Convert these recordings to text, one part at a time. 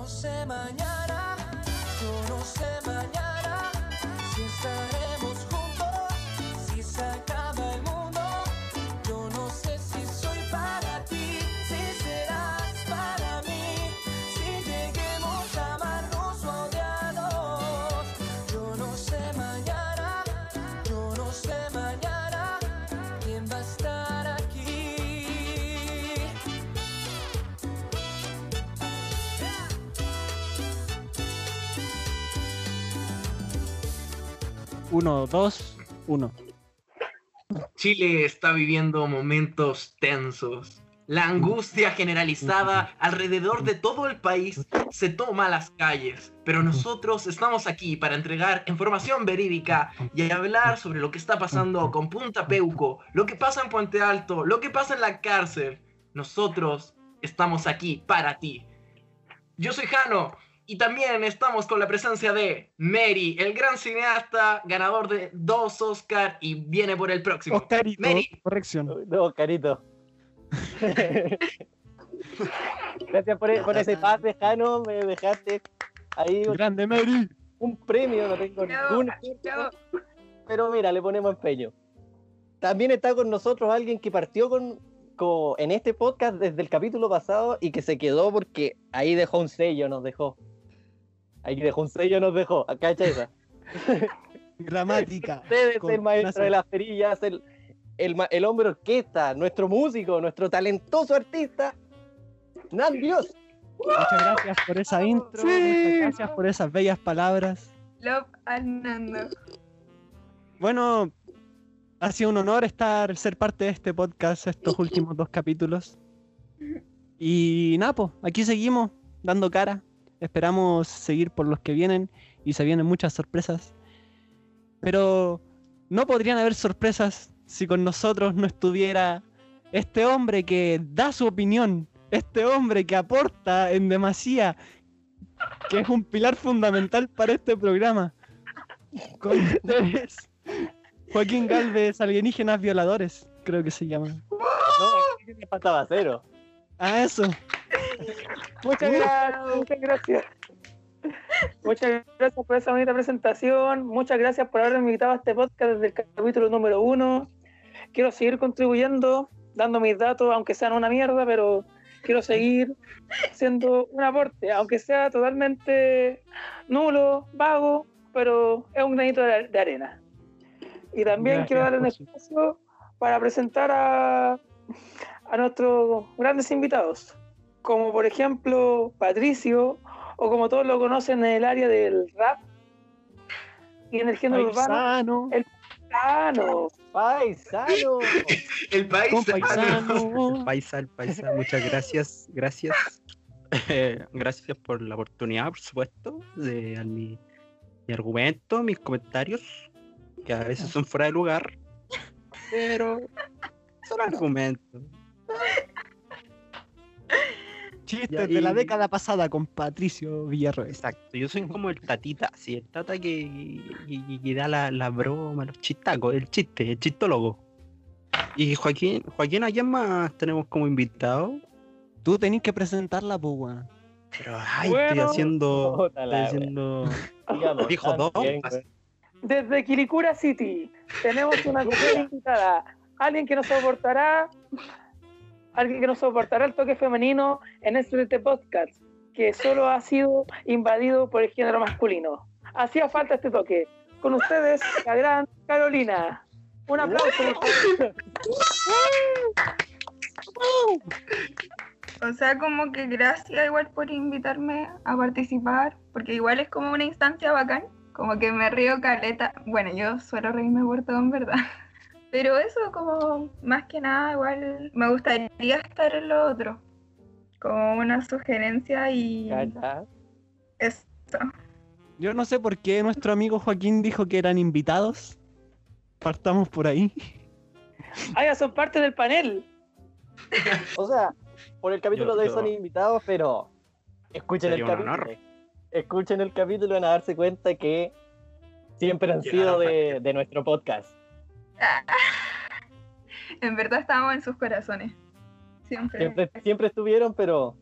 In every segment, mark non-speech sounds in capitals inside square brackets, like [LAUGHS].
no sé mañana, yo no sé mañana si estaremos 1, 2, 1. Chile está viviendo momentos tensos. La angustia generalizada alrededor de todo el país se toma a las calles, pero nosotros estamos aquí para entregar información verídica y hablar sobre lo que está pasando con Punta Peuco, lo que pasa en Puente Alto, lo que pasa en la cárcel. Nosotros estamos aquí para ti. Yo soy Jano y también estamos con la presencia de Mary, el gran cineasta, ganador de dos Oscar y viene por el próximo. Oscarito, Mary. corrección. No, carito. [LAUGHS] Gracias por, por ese pase, Jano. Me dejaste ahí un, Grande Mary. un premio. No tengo ningún. Pero mira, le ponemos empeño. También está con nosotros alguien que partió con, con- en este podcast desde el capítulo pasado y que se quedó porque ahí dejó un sello, nos dejó. Ahí dejó un sello, nos dejó. Acá esa. [LAUGHS] Gramática. [LAUGHS] Usted es el maestro de las perillas, el, el, hombre orquesta, nuestro músico, nuestro talentoso artista, Nan Dios. Muchas gracias por esa intro. Muchas gracias por esas bellas palabras. Love al Nando. Bueno, ha sido un honor estar, ser parte de este podcast estos últimos dos capítulos. Y Napo, aquí seguimos dando cara. Esperamos seguir por los que vienen y se vienen muchas sorpresas. Pero no podrían haber sorpresas si con nosotros no estuviera este hombre que da su opinión, este hombre que aporta en demasía, que es un pilar fundamental para este programa. Con ustedes, Joaquín Galvez, alienígenas violadores, creo que se llama. No, me faltaba cero. Ah, eso. Muchas gracias, muchas gracias. Muchas gracias por esa bonita presentación. Muchas gracias por haberme invitado a este podcast desde el capítulo número uno. Quiero seguir contribuyendo, dando mis datos, aunque sean una mierda, pero quiero seguir siendo un aporte, aunque sea totalmente nulo, vago, pero es un granito de, de arena. Y también Gracias quiero darle un espacio para presentar a, a nuestros grandes invitados, como por ejemplo Patricio, o como todos lo conocen en el área del rap y en el género urbano, Paisano, Paisano. Paisano. [LAUGHS] El paisano. Paisa, el paisa, muchas gracias, gracias. Eh, [LAUGHS] gracias por la oportunidad, por supuesto, de mi, mi argumento, mis comentarios, que a veces son fuera de lugar, pero son argumentos. Chistes de la década pasada con Patricio Villarroel. Exacto, yo soy como el tatita, sí, el tata que, que- que da la, la broma, los chistacos, el chiste, el chistólogo. Y Joaquín, Joaquín, ¿a quién más tenemos como invitado? Tú tenés que presentarla, pues. Pero ay, estoy haciendo. Estoy haciendo. Digamos, Dijo dos. Desde Quilicura City tenemos una [LAUGHS] gran invitada, alguien que nos soportará, alguien que nos soportará el toque femenino en este, este podcast, que solo ha sido invadido por el género masculino. Hacía falta este toque. Con ustedes, la gran Carolina. Un aplauso. O sea, como que gracias igual por invitarme a participar, porque igual es como una instancia bacán, como que me río caleta. Bueno, yo suelo reírme por todo en verdad. Pero eso como más que nada igual me gustaría estar en lo otro. Como una sugerencia y Cacha. eso. Yo no sé por qué nuestro amigo Joaquín dijo que eran invitados. Partamos por ahí. [LAUGHS] Ah, ya son parte del panel. O sea, por el capítulo Yo- de hoy yo- son invitados, pero escuchen el Sería capítulo. honor. Escuchen el capítulo y van a darse cuenta que siempre han sido de, de nuestro podcast. [LAUGHS] En verdad estábamos en sus corazones. Siempre. Siempre, siempre estuvieron, pero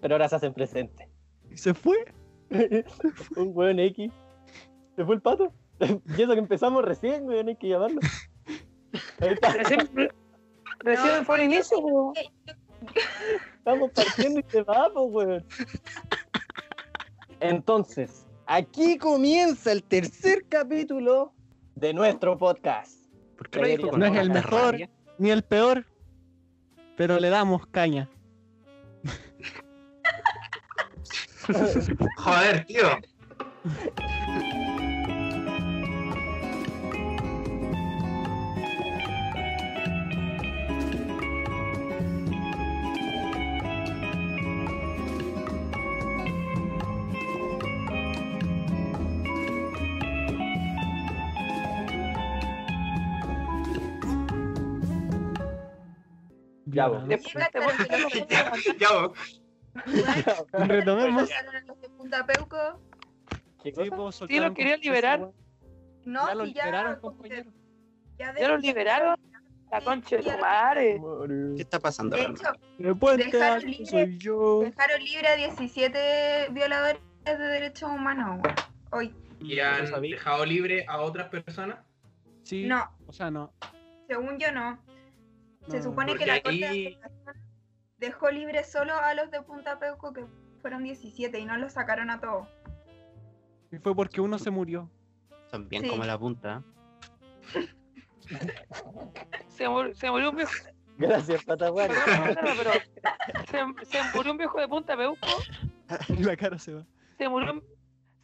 pero ahora se hacen presentes. Y se fue. [LAUGHS] Un weón X. ¿Se fue el pato? [LAUGHS] Y eso que empezamos recién, weón, hay que llamarlo. Ahí está, Recién, recién fue el inicio, po. estamos partiendo y se va, pues, weón. Entonces, aquí comienza el tercer capítulo de nuestro podcast. ¿Por qué con No es el mejor. rabia? Ni el peor. Pero le damos caña. Joder, tío. [LAUGHS] Ya. Después qué Ya, vos. [LAUGHS] [LAUGHS] Retomemos. Sacaron a los de Punta Peuco. ¿Qué Sí, lo querían liberar. No, Ya lo si ya, liberaron, compañero. ya ¿Ya los de- liberaron? La concha de tu madre. ¿Qué está pasando? De hecho, Dejaron libre. soy yo. dejaron libre a 17 violadores de derechos humanos. Hoy. ¿Y han dejado libre a otras personas? Sí. No, O sea, no. según yo no. Se supone que la Corte ahí- de dejó libre solo a los de Punta Peuco, que fueron 17, y no los sacaron a todos. Y fue porque uno se murió. Son bien Sí. como la punta. Se, mur- se murió un viejo. Gracias, pero se, se murió un viejo de Punta Peuco. [LAUGHS] La cara se va. Se murió, un-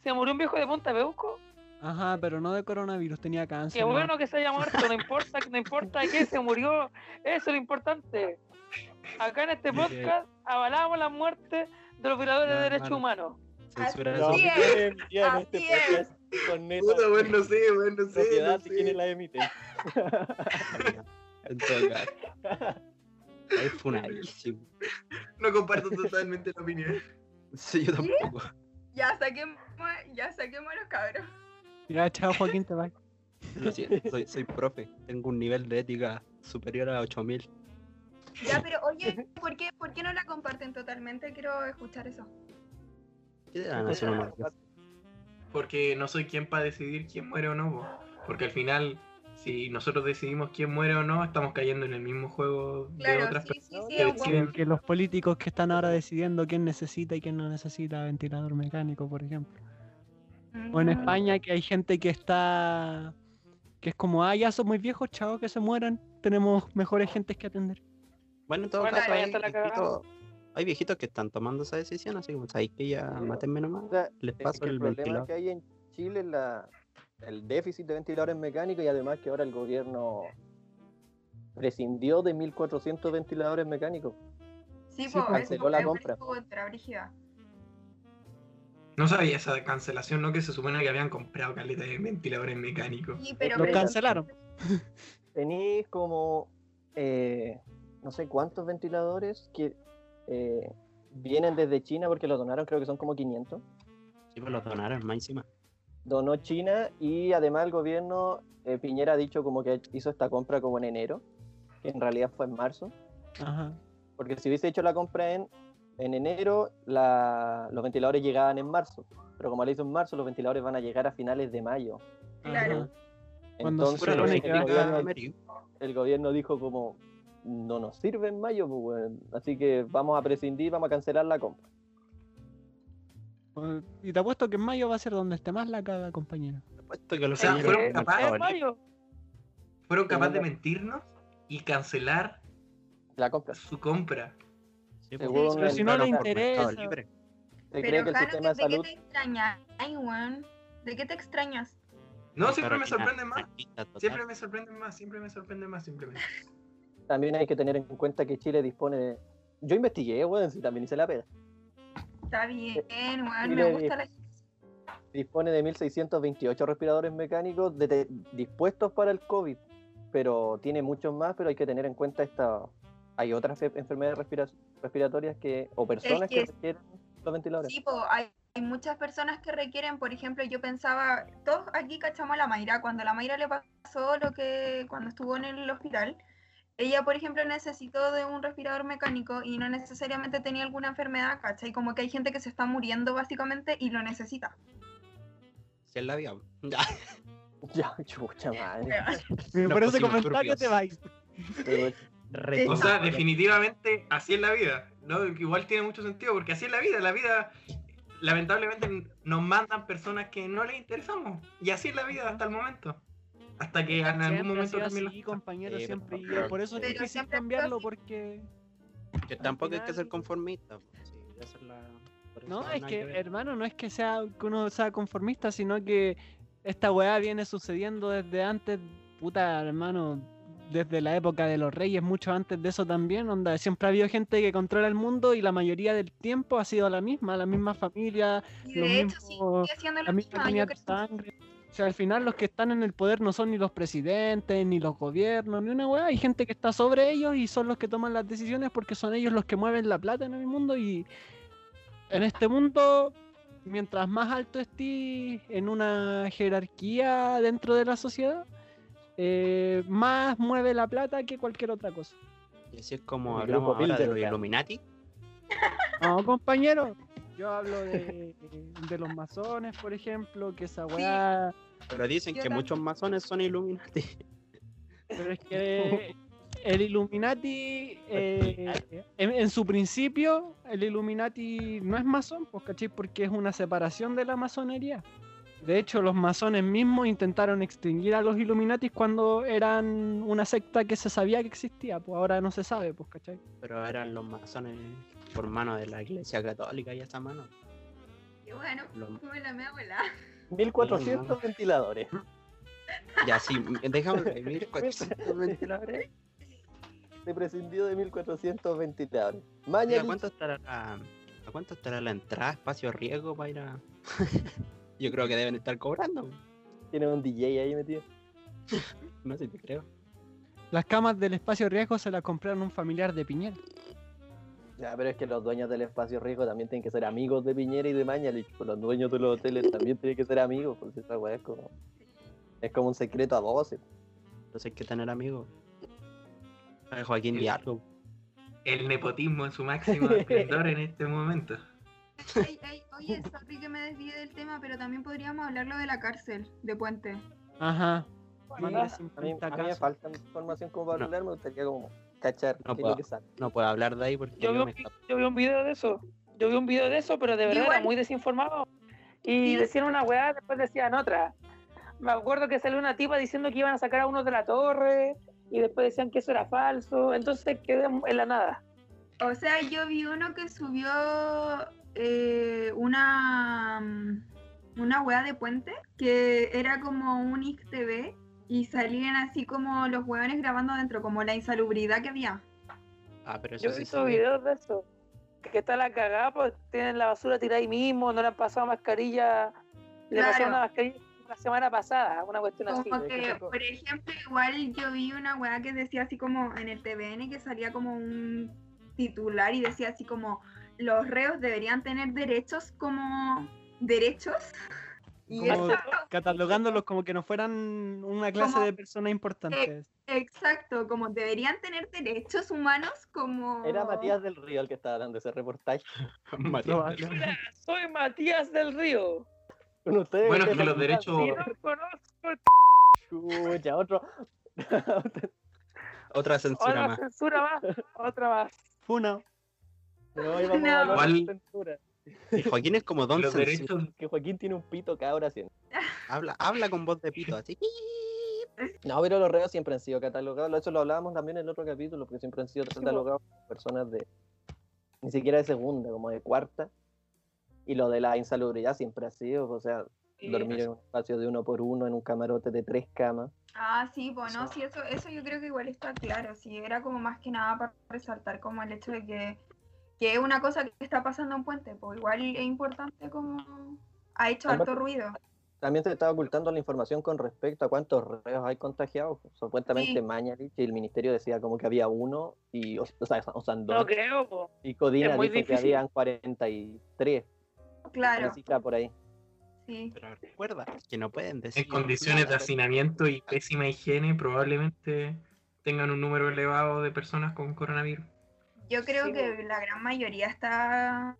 se murió un viejo de Punta Peuco. Ajá, pero no de coronavirus, tenía cáncer. Qué ¿no? bueno que se haya muerto, no importa, no importa que se murió, eso es lo importante. Acá en este podcast avalamos la muerte de los violadores de No, derechos hermano. humanos. Censura Así eso. No, es. bien, bien, en este Así es. podcast con neta Puta, weón, no sé, weón, no sé. propiedad No, de la emiten. [LAUGHS] En todo caso. Es funadísimo. no comparto totalmente la opinión. Sí, yo tampoco. Ya saquemos, ya saquemos los cabros. Ya, chao, Joaquín, te va. [LAUGHS] Lo siento, soy, soy profe. Tengo un nivel de ética superior a 8000. Ya, pero oye, ¿por qué, ¿por qué no la comparten totalmente? Quiero escuchar eso. ¿Qué te dan? Porque no soy quien para decidir quién muere o no. po. Porque al final, si nosotros decidimos quién muere o no, estamos cayendo en el mismo juego de otras sí, personas sí, que es bueno. deciden. Que los políticos que están ahora decidiendo quién necesita y quién no necesita ventilador mecánico, por ejemplo. O en Mm. España que hay gente que está... Que es como, ah, ya son muy viejos, chavos, que se mueran. Tenemos mejores gentes que atender. Bueno, en todo Bueno, caso, hay hay viejitos que están tomando esa decisión, así como sabéis que ya matenme nomás. O sea, Les es que paso el el problema ventilador. que hay en Chile es la, el déficit de ventiladores mecánicos y además que ahora el gobierno prescindió de 1.400 ventiladores mecánicos. Sí, Sí, pues, canceló la compra. Contra. No sabía esa cancelación, ¿no? Que se supone que habían comprado caleta de ventiladores mecánicos. Sí, pero Los Pero- cancelaron. [LAUGHS] Tenéis como eh, no sé cuántos ventiladores que eh, vienen desde China porque los donaron, creo que son como 500. Sí, pues los donaron más encima. Donó China y además el gobierno, eh, Piñera ha dicho como que hizo esta compra como en enero, que en realidad fue en marzo. Ajá. Porque si hubiese hecho la compra en, en enero, la- los ventiladores llegaban en marzo. Pero como la hizo en marzo, los ventiladores van a llegar a finales de mayo. Claro. Ajá. Cuando se Entonces, el, gobierno, el gobierno dijo como, no nos sirve en mayo, pues, weón. así que vamos a prescindir, vamos a cancelar la compra. Pues, Y te apuesto que en mayo va a ser donde esté más la caga, compañero. Apuesto que los sea. Fueron capaces de mentirnos y cancelar La compra. su compra. Según Pero si no le interesa. Libre. Se Pero, cree que el Jano, sistema de ¿de qué salud... te extrañas? Ay, weón. ¿De qué te extrañas? No, siempre me Carolina, sorprenden más. Siempre me sorprenden más, siempre me sorprenden más, simplemente. También hay que tener en cuenta que Chile dispone de... Yo investigué, weón, si también hice la pega. Está bien, weón. Sí, Me le- gusta la. Dispone de 1.628 respiradores mecánicos de- de- dispuestos para el COVID, pero tiene muchos más, pero hay que tener en cuenta esta... Hay otras fe- enfermedades respira- respiratorias que o personas que que- requieren los ventiladores. Sí, po, hay, hay muchas personas que requieren, por ejemplo, yo pensaba, todos aquí cachamos a la Mayra, cuando a la Mayra le pasó lo que cuando estuvo en el hospital, ella, por ejemplo, necesitó de un respirador mecánico y no necesariamente tenía alguna enfermedad, ¿cachai? Como que hay gente que se está muriendo básicamente y lo necesita. Si es la vida. [LAUGHS] Ya, chucha madre. Por Los ese comentario te vais. O sea, definitivamente así es la vida, ¿no? Igual tiene mucho sentido porque así es la vida. La vida, lamentablemente, nos mandan personas que no les interesamos. Y así es la vida hasta el momento. Hasta que en algún Siempre momento cambien así, compañero, Sí, siempre. pero- por eso es difícil cambiarlo, porque... Que tampoco hay que ser conformista. pues, sí, esa es la- por eso No, es que, ver. hermano, no es que sea que uno sea conformista, sino que esta weá viene sucediendo desde antes, puta, hermano, desde la época de los reyes, mucho antes de eso también, onda, siempre ha habido gente que controla el mundo y la mayoría del tiempo ha sido la misma, la misma familia, Y de hecho, sí, mismo- sigue siendo la lo misma línea de sangre. O sea, al final los que están en el poder no son ni los presidentes, ni los gobiernos, ni una weá. Hay gente que está sobre ellos y son los que toman las decisiones porque son ellos los que mueven la plata en el mundo. Y en este mundo, mientras más alto estés en una jerarquía dentro de la sociedad, eh, más mueve la plata que cualquier otra cosa. Y así es como El hablamos ahora de los. Illuminati. No, compañero. Yo hablo de, de los masones, por ejemplo, que esa weá. Pero dicen que muchos masones son Illuminati. Pero es que el Illuminati, eh, en, en su principio, el Illuminati no es masón, pues, ¿cachai? Porque es una separación de la masonería. De hecho, los masones mismos intentaron extinguir a los Illuminatis cuando eran una secta que se sabía que existía, pues ahora no se sabe, pues, ¿cachai? Pero eran los masones por mano de la iglesia católica y esa mano. Y bueno, Los- como la mi abuela. 1400 ventiladores. Ya, sí, ahí, [LAUGHS] 1400 ventiladores. Se prescindió de 1400 ventiladores. ¿Y Mañana ¿A cuánto estará la, a cuánto estará la entrada, espacio riesgo para ir a.? [LAUGHS] Yo creo que deben estar cobrando. tiene un DJ ahí metido. [LAUGHS] No sé si te creo. Las camas del espacio riesgo se las compraron un familiar de Piñera. Ya, pero es que los dueños del espacio rico también tienen que ser amigos de Piñera y de Mañalich. Pues los dueños de los hoteles también tienen que ser amigos, porque esa weá es como. Es como un secreto a voces. Entonces hay que tener amigos. A Joaquín Diallo. El nepotismo en su máximo esplendor en este momento. Ey, ey, oye, sorry que me desvíe del tema, pero también podríamos hablarlo de la cárcel de Puente. Ajá. Sí, a, mí, 50 a mí me falta información como para No. hablar, me gustaría como cachar No qué es puedo. lo que sale. No puedo hablar de ahí porque Yo vi, yo un, me vi- escapo. yo vi un video de eso. Yo vi un video de eso, pero de verdad Igual. era muy desinformado. Y Sí. decían una weá, después decían otra. Me acuerdo que salió una tipa diciendo que iban a sacar a uno de la torre y después decían que eso era falso. Entonces quedé en la nada. O sea, yo vi uno que subió eh, una mm, una weá de puente que era como un XTV y salían así como los hueones grabando adentro, como la insalubridad que había. Ah, pero eso Yo he sí visto videos de eso. Que está la cagada, pues tienen la basura tirada ahí mismo, no le han pasado mascarilla. Le Claro. pasaron una mascarilla la semana pasada, una cuestión así. Como que, por ejemplo, igual yo vi una weá que decía así como en el TVN que salía como un titular y decía así como los reos deberían tener derechos como derechos. Y Como esa- catalogándolos como que no fueran una clase Como- de personas importantes. exacto, como deberían tener derechos humanos como... Era Matías del Río el que estaba dando ese reportaje. [LAUGHS] Matías. Probable. Hola, soy Matías del Río. Con ustedes. Bueno, que los lo derechos- Y no conozco Chucha, otro. Otra censura otra más. censura más, otra más. Funa. No, hoy vamos No. a hablar de Igual- censura. Y Joaquín es como Don derechos, Que Joaquín tiene un pito cabra así. Habla, habla con voz de pito, así. No, pero los reos siempre han sido catalogados. Eso lo hablábamos también en el otro capítulo, porque siempre han sido catalogados como personas de. Ni siquiera de segunda, como de cuarta. Y lo de la insalubridad siempre ha sido, o sea, dormir en un espacio de uno por uno, en un camarote de tres camas. Ah, sí, bueno, sí, eso, eso yo creo que igual está claro, sí, era como más que nada para resaltar como el hecho de que, que es una cosa que está pasando en Puente, pues igual es importante como ha hecho Además- harto ruido. También se estaba ocultando la información con respecto a cuántos reos hay contagiados. Supuestamente Sí. Mañalich y el ministerio decía como que había uno, y, o, o sea, o sea, dos. No creo, po. y Codina dijo que difícil. habían 43. Claro, cifra por ahí. sí. Pero recuerda que no pueden decir. en condiciones de hacinamiento y pésima higiene, probablemente tengan un número elevado de personas con coronavirus. Yo creo Sí, que la gran mayoría está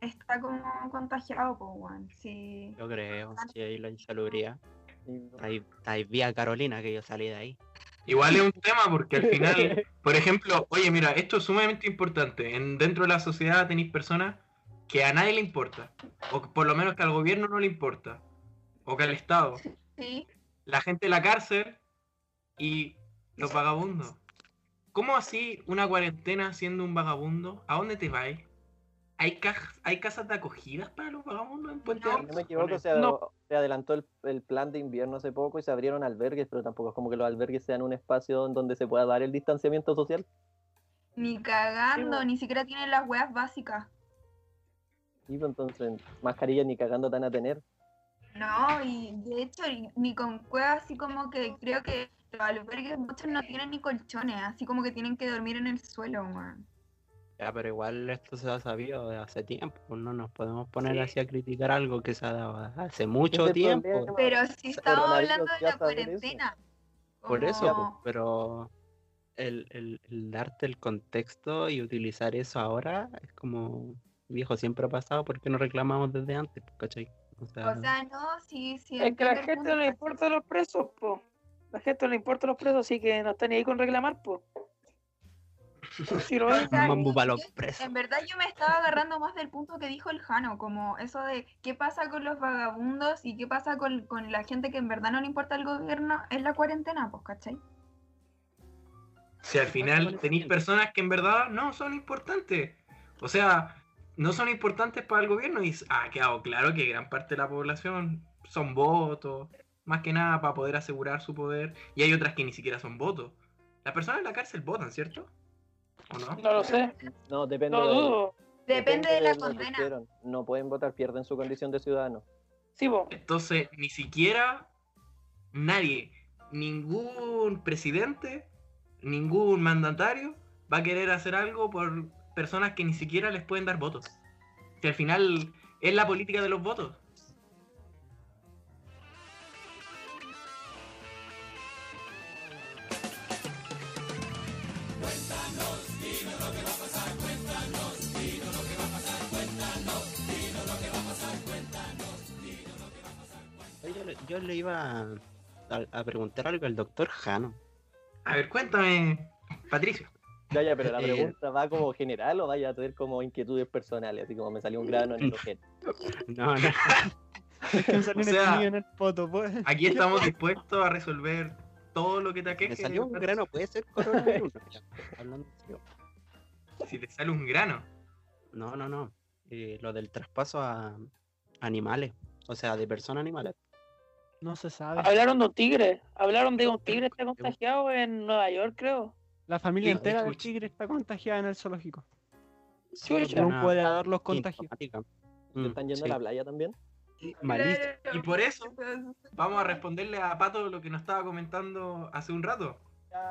está como contagiado, pues, weón. Sí. Yo creo, si hay la insalubridad. Y- Está ahí, está ahí vía Carolina que yo salí de ahí. Igual es un tema porque al final, [LAUGHS] por ejemplo, oye, mira, esto es sumamente importante. En, dentro de la sociedad tenéis personas que a nadie le importa, o por lo menos que al gobierno no le importa, o que al Estado. Sí. La gente de la cárcel y los vagabundos. ¿Cómo así una cuarentena siendo un vagabundo? ¿A dónde te vas? ¿Hay, ca- ¿Hay casas de acogidas para los vagabundos en Puente Alto? no me equivoco, se, No. se adelantó el, el plan de invierno hace poco y se abrieron albergues, pero tampoco es como que los albergues sean un espacio en donde se pueda dar el distanciamiento social. Ni cagando, Sí, ni siquiera tienen las weas básicas. Y pues, entonces, mascarillas ni cagando tan a tener. No, y de hecho, ni con cuevas, así como que creo que los albergues muchos no tienen ni colchones, así como que tienen que dormir en el suelo, weón. Ya, pero igual esto se ha sabido de hace tiempo. pues No nos podemos poner Sí. así a criticar algo que se ha dado hace mucho tiempo. problema. Pero si estamos hablando de la eso. cuarentena. Por eso, pues, pero el, el- el darte el contexto y utilizar eso ahora es como, viejo, siempre ha pasado, ¿por qué no reclamamos desde antes? pues, ¿Cachai? O sea, O sea, no, sí, sí. Es que a la gente no le importan los presos, po. La gente no le importan los presos, así que no está ni ahí con reclamar, po. [LAUGHS] Sí, lo. O sea, yo- presos. En verdad yo me estaba agarrando más del punto que dijo el Jano, como eso de qué pasa con los vagabundos y qué pasa con, con la gente que en verdad no le importa el gobierno en la cuarentena, pues, ¿cachai? Si al final tenéis personas que en verdad no son importantes. O sea, no son importantes para el gobierno y ha quedado claro que gran parte de la población son votos, más que nada para poder asegurar su poder. Y hay otras que ni siquiera son votos. Las personas en la cárcel votan, ¿cierto? ¿O no? No lo sé, No, depende, no de, dudo. Depende de la condena. hicieron. No pueden votar, pierden su condición de ciudadano. Sí, po. Entonces, ni siquiera nadie, ningún presidente, ningún mandatario va a querer hacer algo por personas que ni siquiera les pueden dar votos. Que al final es la política de los votos. Oye, yo le- yo le iba a, a preguntar algo al doctor Jano. A ver, cuéntame, Patricio. Ya, ya, pero la pregunta va como general o vaya a tener como inquietudes personales, así como me salió un grano en el [LAUGHS] ojete. No, no. [LAUGHS] Es que me salió O sea- espinillo en el poto, pues. Aquí estamos dispuestos a resolver todo lo que te aqueje. Me salió un grano, puede ser coronavirus. [LAUGHS] Hablando en. Si te sale un grano. No, no, no. Eh, lo del traspaso a animales. O sea, de personas a animales. No se sabe. Hablaron de un tigre. Hablaron de un tigre que está contagiado en Nueva York, creo. La familia Sí, entera del tigre está contagiada en el zoológico. Chucha. Un cuidador los contagió. sintomática. ¿Se Mm, están yendo sí. a la playa también? Y por eso vamos a responderle a Pato lo que nos estaba comentando hace un rato.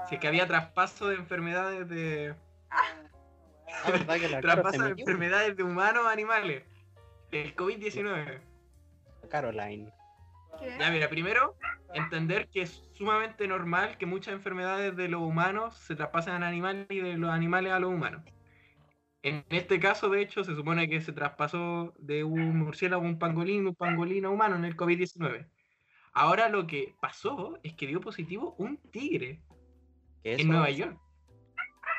Si es que había traspaso de enfermedades de. Ah, ¿verdad que la [LAUGHS] Caro se Traspaso de enfermedades de humanos a animales. El COVID-19. Caroline. ¿Qué? Ya, mira, primero, entender que es sumamente normal que muchas enfermedades de los humanos se traspasen a animales y de los animales a los humanos. En este caso, de hecho, se supone que se traspasó de un murciélago a un pangolín, un pangolín a humano en el COVID-19. Ahora lo que pasó es que dio positivo un tigre en Nueva York.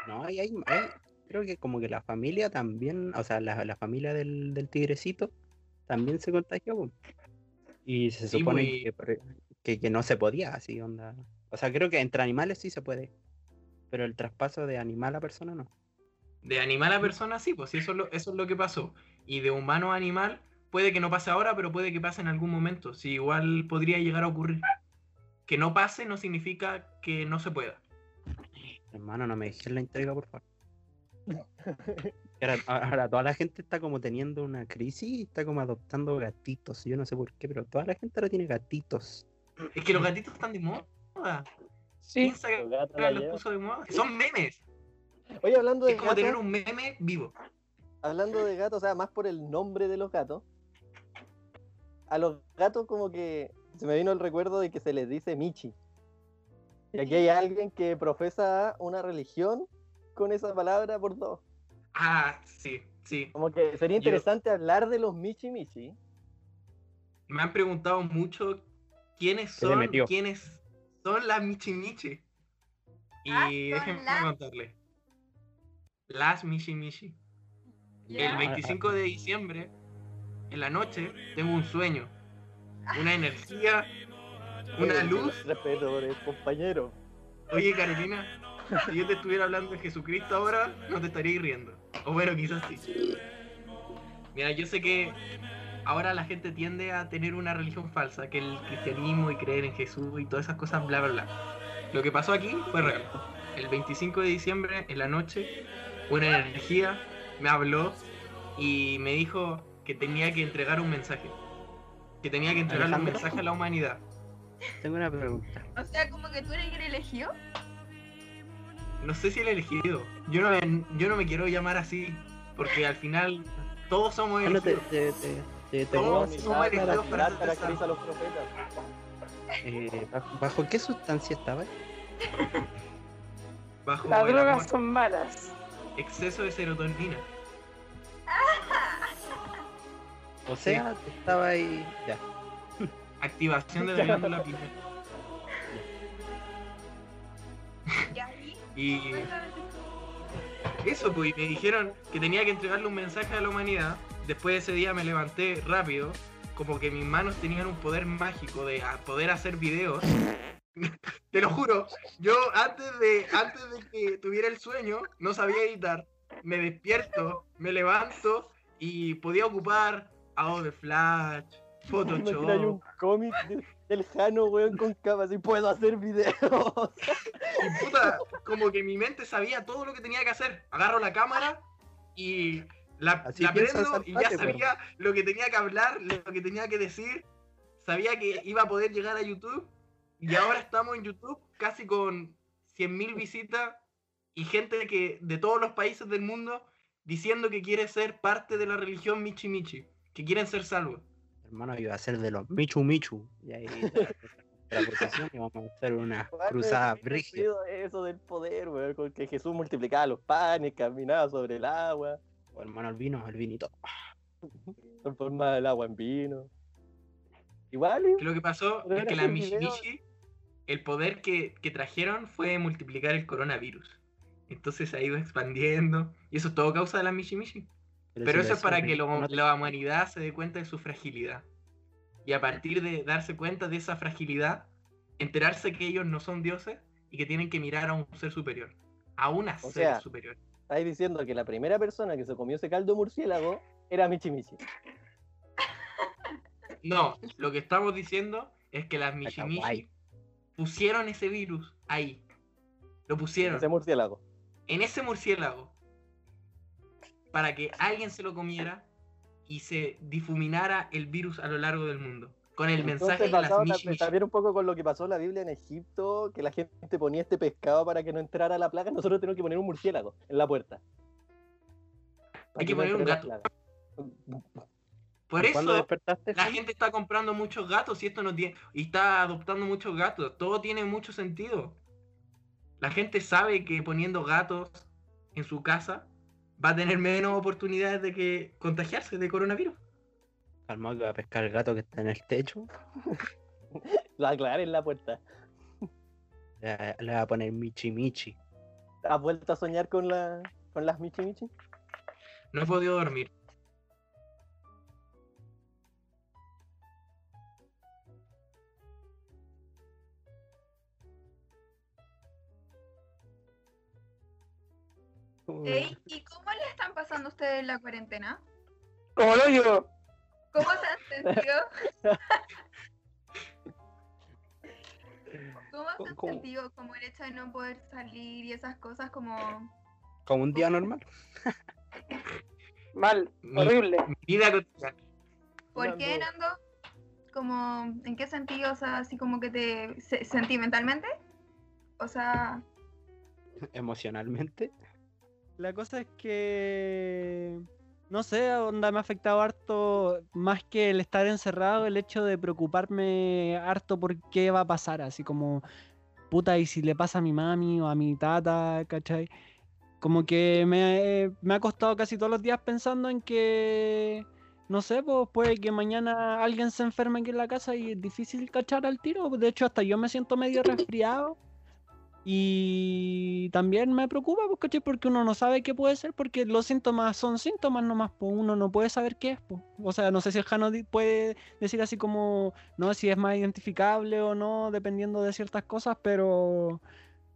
No, hay, hay- hay- creo que como que la familia también, o sea, la, la familia del, del tigrecito también se contagió. Y se Sí, supone que, que, que no se podía, así onda. O sea, creo que entre animales sí se puede. Pero el traspaso de animal a persona no. De animal a persona, sí, pues sí, eso es, lo, eso es lo que pasó. Y de humano a animal, puede que no pase ahora, pero puede que pase en algún momento. Sí, igual podría llegar a ocurrir. Que no pase no significa que no se pueda. Hermano, no me dejes la entrega, por favor. [LAUGHS] Ahora, ahora toda la gente está como teniendo una crisis y está como adoptando gatitos. Yo no sé por qué, pero toda la gente ahora tiene gatitos. Es que los gatitos están de moda. Sí, Instagram Los puso de moda. Son memes. Oye, hablando de Es como tener un meme vivo. hablando de gatos, o sea, más por el nombre de los gatos. A los gatos como que se me vino el recuerdo de que se les dice Michi. Y aquí hay alguien que profesa una religión con esa palabra por dos. Ah, sí, sí. Como que sería Yo- interesante hablar de los Michi Michi. Me han preguntado mucho quiénes son, quiénes son las Michi Michi. Y Ah, déjenme las- contarles. Las Michi Michi. El 25 de diciembre, en la noche, tengo un sueño, una energía, una luz. Respeto por el compañero. Oye, Carolina, si yo te estuviera hablando de Jesucristo ahora, no te estaría riendo. O bueno, quizás sí. Mira, yo sé que ahora la gente tiende a tener una religión falsa, que el cristianismo y creer en Jesús y todas esas cosas, bla, bla, bla. Lo que pasó aquí fue real. El 25 de diciembre, en la noche, una energía me habló y me dijo que tenía que entregar un mensaje. Que tenía que entregarle un mensaje a la humanidad. Tengo una pregunta. O sea, como que tú eres el elegido. No sé si el elegido. Yo no, me, yo no me quiero llamar así, porque al final todos somos te, elegidos. te, te, te- sí, ni somos nada elegidos para caracteriza a los profetas. eh, ¿bajo, bajo qué sustancia estaba? [LAUGHS] Bajo Las el drogas amor, son malas. exceso de serotonina. [LAUGHS] O sea, estaba ahí. Ya. Activación de la [LAUGHS] glándula pineal. Y ahí. Y eso, pues, y me dijeron que tenía que entregarle un mensaje a la humanidad. Después de ese día me levanté rápido, como que mis manos tenían un poder mágico de a- poder hacer videos. [LAUGHS] Te lo juro, yo antes de, antes de que tuviera el sueño, no sabía editar. Me despierto, me levanto y podía ocupar Adobe Flash, Imagina hay un Photoshop. cómic de- del Jano, weón, con capas y puedo hacer videos. [LAUGHS] Y puta, como que mi mente sabía todo lo que tenía que hacer. Agarro la cámara y la, prendo y ya Salpate, sabía lo que tenía que hablar, lo que tenía que decir. Sabía que iba a poder llegar a YouTube. Y ahora estamos en YouTube casi con 100.000 visitas y gente que de todos los países del mundo diciendo que quiere ser parte de la religión Michi Michi, que quieren ser salvos. Hermano, iba a ser de los Michu Michu. Y ahí [LAUGHS] la, la votación y vamos a hacer una [LAUGHS] cruzada brígida. Eso del poder, weón, con que Jesús multiplicaba los panes, caminaba sobre el agua, O hermano, el vino, el vinito. transformaba el agua en vino. Igual, ¿eh? Que lo que pasó Pero es que la. Michi, el poder que, que trajeron fue multiplicar el coronavirus. Entonces se ha ido expandiendo. Y eso es todo causa de la Michi. Pero si eso es para que lo- la humanidad se dé cuenta de su fragilidad. Y a partir de darse cuenta de esa fragilidad, enterarse que ellos no son dioses y que tienen que mirar a un ser superior. A una O ser sea, superior. estáis diciendo que la primera persona que se comió ese caldo murciélago era Michi Michi. No, lo que estamos diciendo es que las Michi. Michi pusieron ese virus ahí. Lo pusieron. Ese murciélago. en ese murciélago para que alguien se lo comiera y se difuminara el virus a lo largo del mundo. Con el mensaje de las también, un poco con lo que pasó en la Biblia en Egipto, que la gente ponía este pescado para que no entrara la plaga, nosotros tenemos que poner un murciélago en la puerta. Para Hay que no poner un gato. plaga. Por ¿Cuándo eso la gente está comprando muchos gatos y esto no tiene y está adoptando muchos gatos. Todo tiene mucho sentido. La gente sabe que poniendo gatos en su casa va a tener menos oportunidades de que contagiarse de coronavirus. Calmado que va a pescar el gato que está en el techo. [LAUGHS] Lo aclaré en la puerta. Le, le va a poner Michi Michi. ¿Has vuelto a soñar con, la, con las Michi Michi? No he podido dormir. Ey, ¿Y cómo le están pasando ustedes la cuarentena? Como lo yo. ¿Cómo se han sentido? [LAUGHS] ¿Cómo se han ¿Cómo? sentido como el hecho de no poder salir y esas cosas como... Como un día normal. Mal, horrible. Vida cotidiana. ¿Por qué, Nando. Como, ¿en qué sentido? O sea, así como que te... se- ¿Sentimentalmente? O sea, [LAUGHS] Emocionalmente. La cosa es que. No sé, onda me ha afectado harto, más que el estar encerrado, el hecho de preocuparme harto por qué va a pasar, así como puta, y si le pasa a mi mami o a mi tata, ¿cachai? Como que me, me ha costado casi todos los días pensando en que, no sé, pues puede que mañana alguien se enferme aquí en la casa y es difícil cachar al tiro. De hecho, hasta yo me siento medio resfriado. Y también me preocupa, pues. Porque uno no sabe qué puede ser, porque los síntomas son síntomas nomás, pues uno no puede saber qué es, pues. O sea, no sé si el Jano puede decir así como, no, si es más identificable o no, dependiendo de ciertas cosas, pero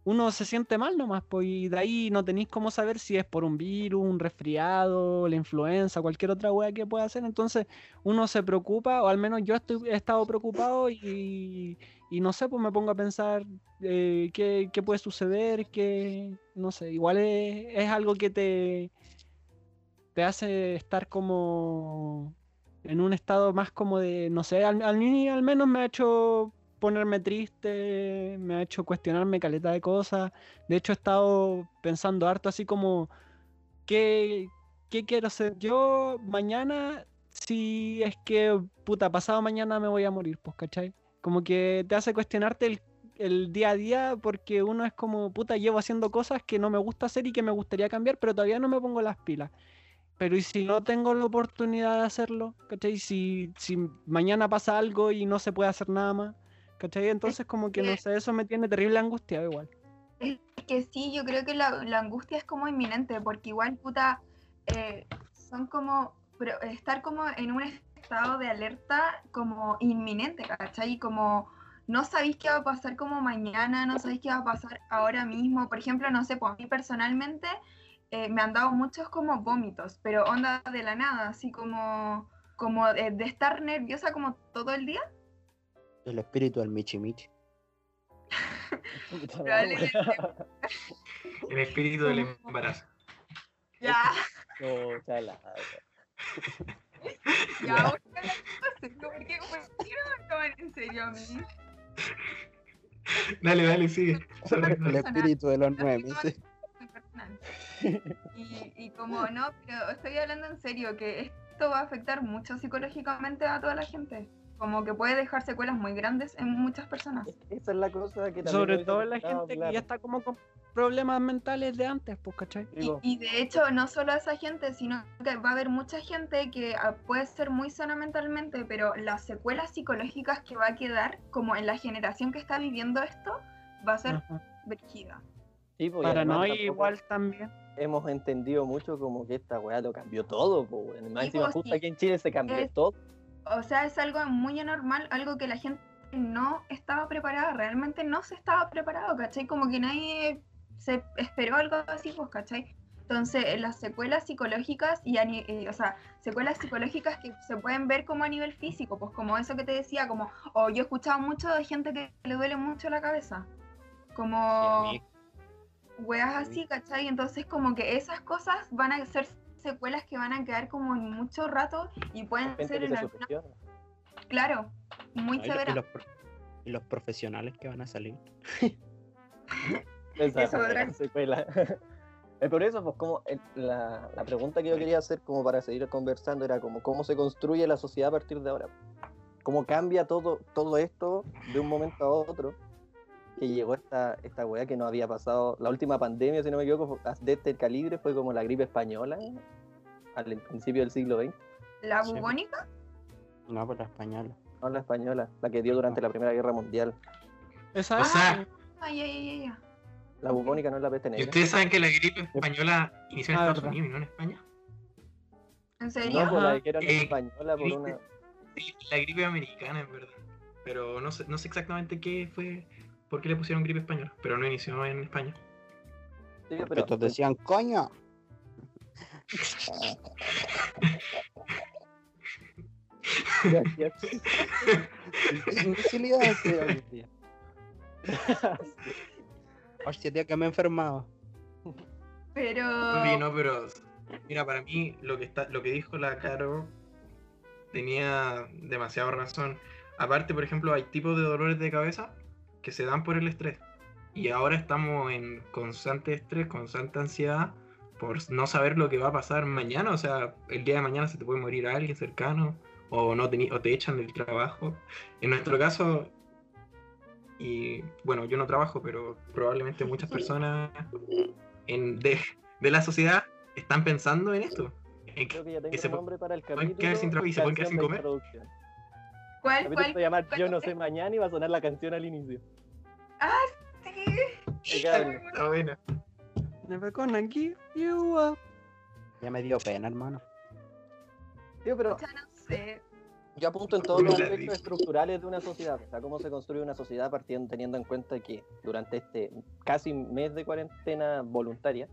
uno se siente mal nomás, pues, y de ahí no tenéis cómo saber si es por un virus, un resfriado, la influenza, cualquier otra wea que pueda ser. Entonces, uno se preocupa, o al menos yo estoy, he estado preocupado y, y no sé, pues me pongo a pensar eh, qué, qué puede suceder, que no sé, igual es, es algo que te, te hace estar como en un estado más como de, no sé, al, al al menos me ha hecho ponerme triste, me ha hecho cuestionarme caleta de cosas. De hecho, he estado pensando harto así como, ¿qué, qué quiero hacer yo mañana si es que, puta, pasado mañana me voy a morir, pues, ¿cachai? Como que te hace cuestionarte el, el día a día porque uno es como, puta, llevo haciendo cosas que no me gusta hacer y que me gustaría cambiar, pero todavía no me pongo las pilas. Pero ¿y si no tengo la oportunidad de hacerlo? ¿Cachai? Si, si mañana pasa algo y no se puede hacer nada más, ¿cachai? Entonces como que no sé, eso me tiene terrible angustiado igual. Es que sí, yo creo que la, la angustia es como inminente, porque igual, puta, eh, son como, pero estar como en un estado de alerta como inminente, ¿cachai? Y Como no sabéis qué va a pasar como mañana, no sabéis qué va a pasar ahora mismo. Por ejemplo, no sé, pues a mí personalmente eh, me han dado muchos como vómitos, pero onda de la nada, así como, como de, de estar nerviosa como todo el día. El espíritu del Michi Michi. [LAUGHS] Probablemente. El espíritu del embarazo. Ya. [LAUGHS] Ya, ojalá que pase, ¿no? ¿Por qué, no me toman en serio a mí? Dale, dale, sigue. El espíritu de los nueve meses. muy personal. Y, y como no, pero estoy hablando en serio, que esto va a afectar mucho psicológicamente a toda la gente. Como que puede dejar secuelas muy grandes en muchas personas. Esa es la cosa que también Sobre todo la gustado, gente que claro. ya está como con problemas mentales de antes, pues, ¿cachai? Y, de hecho, no solo a esa gente, sino que va a haber mucha gente que ah, puede ser muy sana mentalmente, pero las secuelas psicológicas que va a quedar, como en la generación que está viviendo esto, va a ser Ajá. brígida. sí, pues, Paranoia tampoco igual también. Hemos entendido mucho como que esta weá lo cambió todo, pues. Más Sí, encima justo sí. aquí en Chile se cambió Es- todo. O sea, es algo muy anormal, algo que la gente no estaba preparada, realmente no se estaba preparado, ¿cachai? Como que nadie se esperó algo así, pues, ¿cachai? Entonces, eh, las secuelas psicológicas, y, y, o sea, secuelas psicológicas que se pueden ver como a nivel físico, pues como eso que te decía, como, o yo he escuchado mucho de gente que le duele mucho la cabeza, como mí. weas así, ¿cachai? Entonces, como que esas cosas van a ser secuelas que van a quedar como en mucho rato y pueden ser en alguna. Claro, muy No, lo- y los, pro- y los profesionales que van a salir. Esa Eso, secuela. [LAUGHS] Eh, Por eso, pues como el- la, la pregunta que yo quería hacer como para seguir conversando era como cómo se construye la sociedad a partir de ahora. Cómo cambia todo, todo esto de un momento a otro. Que llegó esta, esta weá que no había pasado. La última pandemia, si no me equivoco, de este calibre fue como la gripe española al principio del siglo XX. La Sí. bubónica, No, por la española. No la española, la que dio durante la Primera Guerra Mundial. Esa O es- sea, ay, ay, ay, ay. La bubónica no es la peste ¿y negra. ustedes saben que la gripe española inició en Ah, Estados. Unidos y no en España? ¿En serio? No, pues la Ajá. dijeron Eh, española por gripe. una. Sí, la gripe americana, en verdad. Pero no sé, no sé exactamente qué fue, por qué le pusieron gripe española, pero no inició en España. Sí, Pero pero estos decían, coño. Gracias. Hoy en día. Hostia, tío, que me he enfermado. Pero. Sí, no, pero mira, para mí lo que está, lo que dijo la Caro tenía demasiada razón. Aparte, por ejemplo, hay tipos de dolores de cabeza que se dan por el estrés. Y ahora estamos en constante estrés, constante ansiedad por no saber lo que va a pasar mañana. O sea, el día de mañana se te puede morir alguien cercano o no teni- o te echan del trabajo. En nuestro caso, Y bueno, yo no trabajo, pero probablemente muchas personas en, de, de la sociedad están pensando en esto. En Creo que ya que tengo se el pu- nombre para el pueden capítulo. quedar sin trabajo y se pueden quedar sin comer. introducción. El ¿Cuál, capítulo cuál? se va a llamar cuál Yo no sé mañana y va a sonar la canción al inicio. Sí. Qué cabrón. Está buena. Never gonna give you up. Ya me dio pena, hermano. Tío, pero Ya no sé. yo apunto en todos los aspectos estructurales de una sociedad. O sea, cómo se construye una sociedad partiendo, teniendo en cuenta que durante este casi mes de cuarentena voluntaria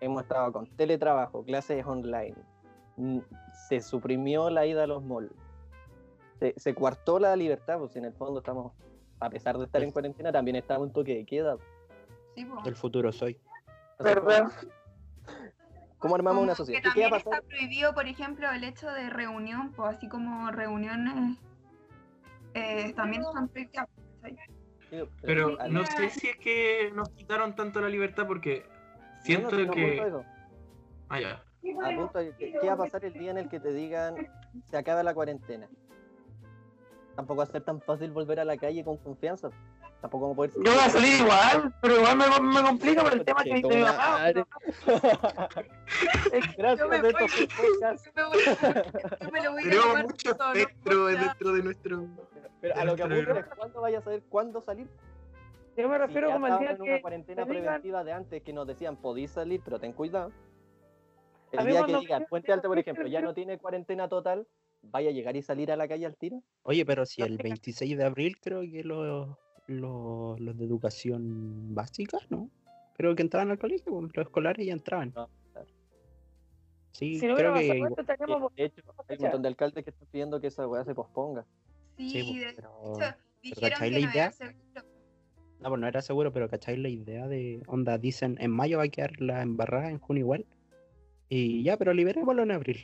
hemos estado con teletrabajo, clases online, mm, se suprimió la ida a los malls, se, se coartó la libertad, pues en el fondo estamos, a pesar de estar en cuarentena, también estamos en toque de queda. Sí, po. El futuro soy. [LAUGHS] ¿Cómo armamos Como una que sociedad? ¿Qué- ¿Qué va a también está prohibido, por ejemplo, el hecho de reunión, pues así como reuniones eh, también están prohibidas. Pero no sé si es que nos quitaron tanto la libertad porque siento no, no, que... eso. Ah, ya. Apunto a que- ¿Qué va a pasar el día en el que te digan se acaba la cuarentena? Tampoco va a ser tan fácil volver a la calle con confianza. Tampoco vamos a poder. Yo voy a salir igual, pero igual me, me complica por el tema que dice mi mamá. Gracias Yo me de estos voy. podcasts. [LAUGHS] Yo me, voy- yo me lo voy a Tenemos mucho espectro dentro de nuestro... Pero a lo que apunto es cuándo vayas a saber cuándo salir. Yo me refiero como el día en una que cuarentena preventiva de antes que nos decían podéis salir, pero ten cuidado. El día que digan Puente Alto, por ejemplo, ya no tiene cuarentena total, vaya a llegar y salir a la calle al tiro. Oye, pero si el 26 de abril creo que los los los de educación básica, ¿no? Creo que entraban al colegio, pues, los escolares ya entraban. No, claro. Sí, si no creo que igual- De hecho, hay un montón de alcaldes que están pidiendo que esa weá se posponga. Sí, sí, de pero... hecho, dijeron ¿cachai que la no idea? era seguro. No, pues no era seguro, pero ¿cachai la idea de onda? Dicen en mayo va a quedar la embarrada, en junio igual. Y ya, pero liberémoslo en abril.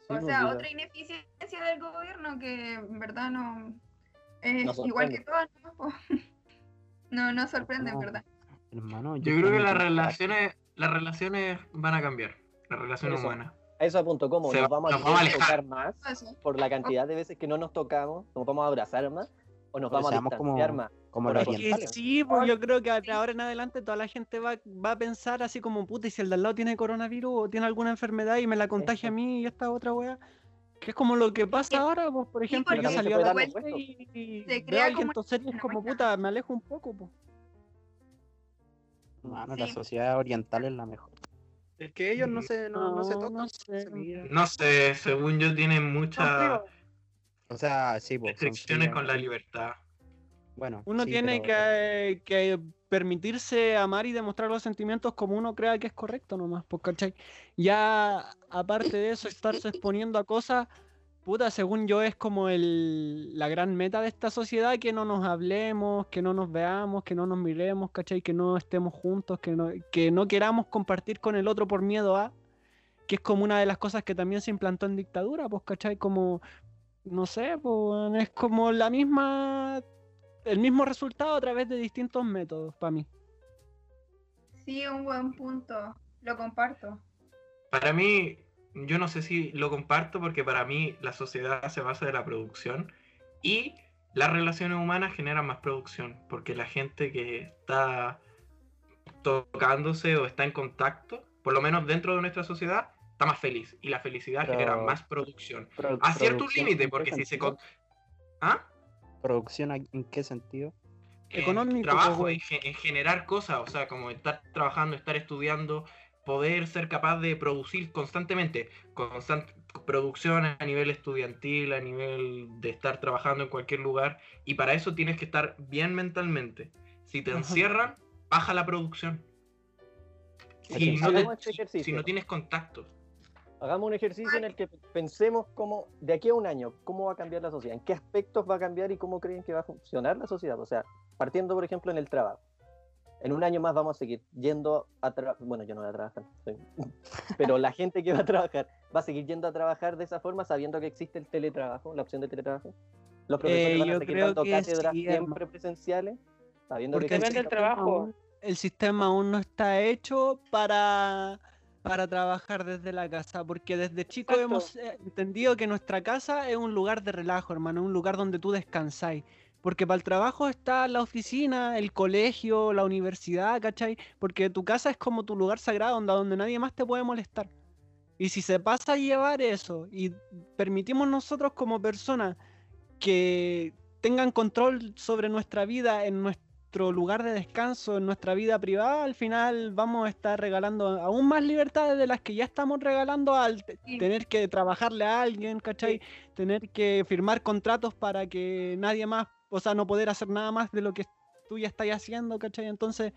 Sí, O pues, sea, otra ineficiencia del gobierno que en verdad no es No igual que todas, ¿no? [LAUGHS] No, no sorprende, en No. verdad. Hermano, Yo creo que las relaciones, las relaciones van a cambiar. Las relaciones Eso. humanas. A eso apunto, ¿cómo? Se nos va- vamos a nos vamos a alejar. tocar más Eso. por la cantidad de veces que no nos tocamos, nos vamos a abrazar más o nos Pero vamos a seamos como- distanciar más. como Por los ahí. Que orientales. sí, pues yo creo que de ahora en adelante toda la gente va, va a pensar así como, puta, y si el de al lado tiene coronavirus o tiene alguna enfermedad y me la contagia a mí y esta otra wea. Que es como lo que pasa ahora, pues, por ejemplo, yo salí se a la vuelta opuesto. y Se veo crea a alguien como y como, puta, me alejo un poco, pues. Hermano, la sociedad oriental es la mejor. Es que ellos no se, no, no se No, tocan. no sé. No sé, según yo tienen muchas. O sea, sí, pues, restricciones con la libertad. Bueno, Uno sí, tiene pero- que, que permitirse amar y demostrar los sentimientos como uno crea que es correcto nomás, pues, ¿cachai? Ya, aparte de eso, estarse exponiendo a cosas, puta, según yo es como el, la gran meta de esta sociedad, que no nos hablemos, que no nos veamos, que no nos miremos, ¿cachai? Que no estemos juntos, que no, que no queramos compartir con el otro por miedo a, que es como una de las cosas que también se implantó en dictadura, pues, ¿cachai? Como, no sé, pues, es como la misma el mismo resultado a través de distintos métodos para mí. Sí, un buen punto. Lo comparto. Para mí, yo no sé si lo comparto porque para mí la sociedad se basa de la producción y las relaciones humanas generan más producción porque la gente que está tocándose o está en contacto, por lo menos dentro de nuestra sociedad, está más feliz y la felicidad Pero- genera más producción. Pro- A cierto producción, límite, ¿en qué porque si se... ¿Ah? ¿Producción en qué sentido? en Económico, trabajo, pues, en, ge- en generar cosas, o sea, como estar trabajando, estar estudiando, poder ser capaz de producir constantemente, constante producción a nivel estudiantil, a nivel de estar trabajando en cualquier lugar, y para eso tienes que estar bien mentalmente. Si te encierran, baja la producción. Si no, te- este si- no tienes contacto. Hagamos un ejercicio en el que pensemos cómo, de aquí a un año, cómo va a cambiar la sociedad, en qué aspectos va a cambiar y cómo creen que va a funcionar la sociedad. O sea, partiendo, por ejemplo, en el trabajo. En un año más vamos a seguir yendo a trabajar. Bueno, yo no voy a trabajar, soy- [LAUGHS] pero la gente que va a trabajar va a seguir yendo a trabajar de esa forma, sabiendo que existe el teletrabajo, la opción de teletrabajo. Los profesores Eh, van a seguir dando cátedras sí, siempre presenciales, sabiendo Porque que Depende del sistema trabajo. el sistema aún no está hecho para, para trabajar desde la casa, porque desde Exacto. hemos eh, entendido que nuestra casa es un lugar de relajo, hermano, un lugar donde tú descansáis. Porque para el trabajo está la oficina, el colegio, la universidad, ¿cachai? Porque tu casa es como tu lugar sagrado, donde, donde nadie más te puede molestar. Y si se pasa a llevar eso y permitimos nosotros como personas que tengan control sobre nuestra vida en nuestro lugar de descanso, en nuestra vida privada, al final vamos a estar regalando aún más libertades de las que ya estamos regalando al Sí. tener que trabajarle a alguien, ¿cachai? Tener que firmar contratos para que nadie más, o sea, no poder hacer nada más de lo que tú ya estás haciendo, ¿cachai? Entonces,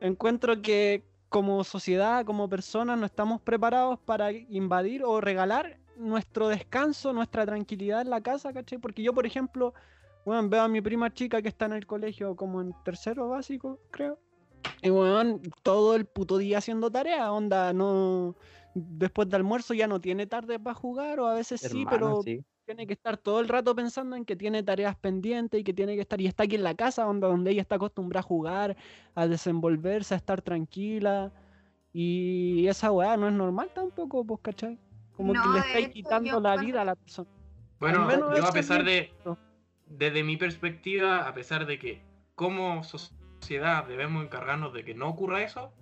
encuentro que como sociedad, como personas, no estamos preparados para invadir o regalar nuestro descanso, nuestra tranquilidad en la casa, ¿cachai? Porque yo, por ejemplo, bueno, veo a mi prima chica que está en el colegio como en tercero básico, creo. Y bueno, todo el puto día haciendo tarea, onda, no... Después de almuerzo ya no tiene tarde para jugar, o a veces sí, pero sí. tiene que estar todo el rato pensando en que tiene tareas pendientes y que tiene que estar, y está aquí en la casa, donde, donde ella está acostumbrada a jugar, a desenvolverse, a estar tranquila. Y esa weá no es normal tampoco, pues, ¿cachai? Como que No, le de estáis quitando la vida a la persona. Bueno, yo a pesar es de. Desde mi perspectiva, a pesar de que como sociedad debemos encargarnos de que no ocurra eso,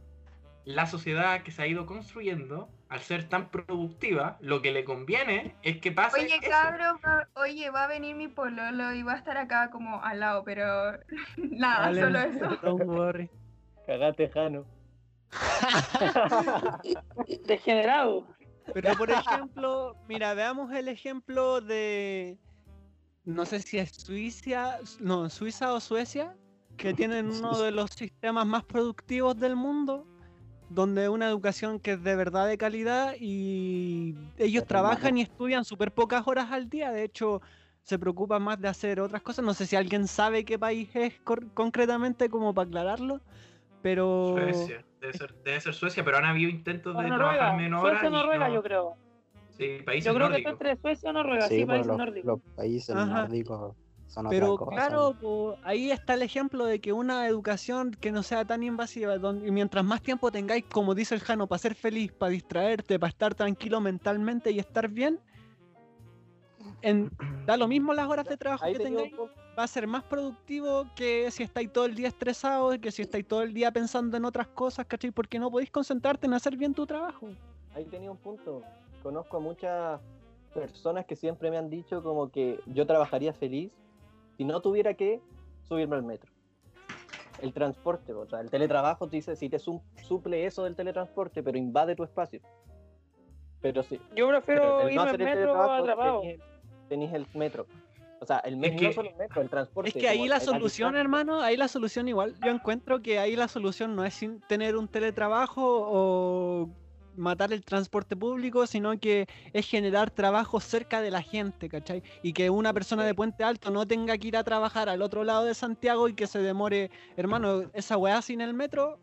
la sociedad que se ha ido construyendo, al ser tan productiva, lo que le conviene es que pase Oye, eso. cabros, va- oye, va a venir mi pololo y va a estar acá como al lado, pero [LAUGHS] nada, Vale, solo eso. Don't worry. Cagate, Jano. Degenerado. Pero por ejemplo, mira, veamos el ejemplo de. No sé si es Suiza, no, Suiza o Suecia, que tienen uno de los sistemas más productivos del mundo, donde una educación que es de verdad de calidad y ellos trabajan y estudian súper pocas horas al día. De hecho, se preocupan más de hacer otras cosas. No sé si alguien sabe qué país es cor- concretamente, como para aclararlo, pero. Suecia, debe ser, debe ser Suecia, pero han habido intentos de Noruega. trabajar menos horas. Suecia Noruega, no- yo creo. Sí, países Yo creo que está entre Suecia o Noruega, sí, Sí, pues, países los, nórdicos. los países Ajá. nórdicos son Pero otra cosa. claro, po, ahí está el ejemplo de que una educación que no sea tan invasiva, donde, y mientras más tiempo tengáis, como dice el Jano, para ser feliz, para distraerte, para estar tranquilo mentalmente y estar bien, en, [CLEARS THROAT] da lo mismo las horas de trabajo Ahí que tengáis, va a ser más productivo que si estáis todo el día estresados, que si estáis todo el día pensando en otras cosas, ¿cachai? Porque no podéis concentrarte en hacer bien tu trabajo. Ahí tenía un punto. Conozco a muchas personas que siempre me han dicho como que yo trabajaría feliz si no tuviera que subirme al metro. El transporte, o sea, el teletrabajo te dice si te su- suple eso del teletransporte, pero invade tu espacio. Pero sí. Yo prefiero no irme el metro atrapado. tenís el- Tenís el metro. O sea, el metro, que- no solo el metro, el transporte. Es que ahí la solución, hermano, ahí la solución igual. Yo encuentro que ahí la solución no es sin tener un teletrabajo o matar el transporte público, sino que es generar trabajo cerca de la gente, ¿cachai? Y que una persona de Puente Alto no tenga que ir a trabajar al otro lado de Santiago y que se demore, hermano, esa weá sin el metro,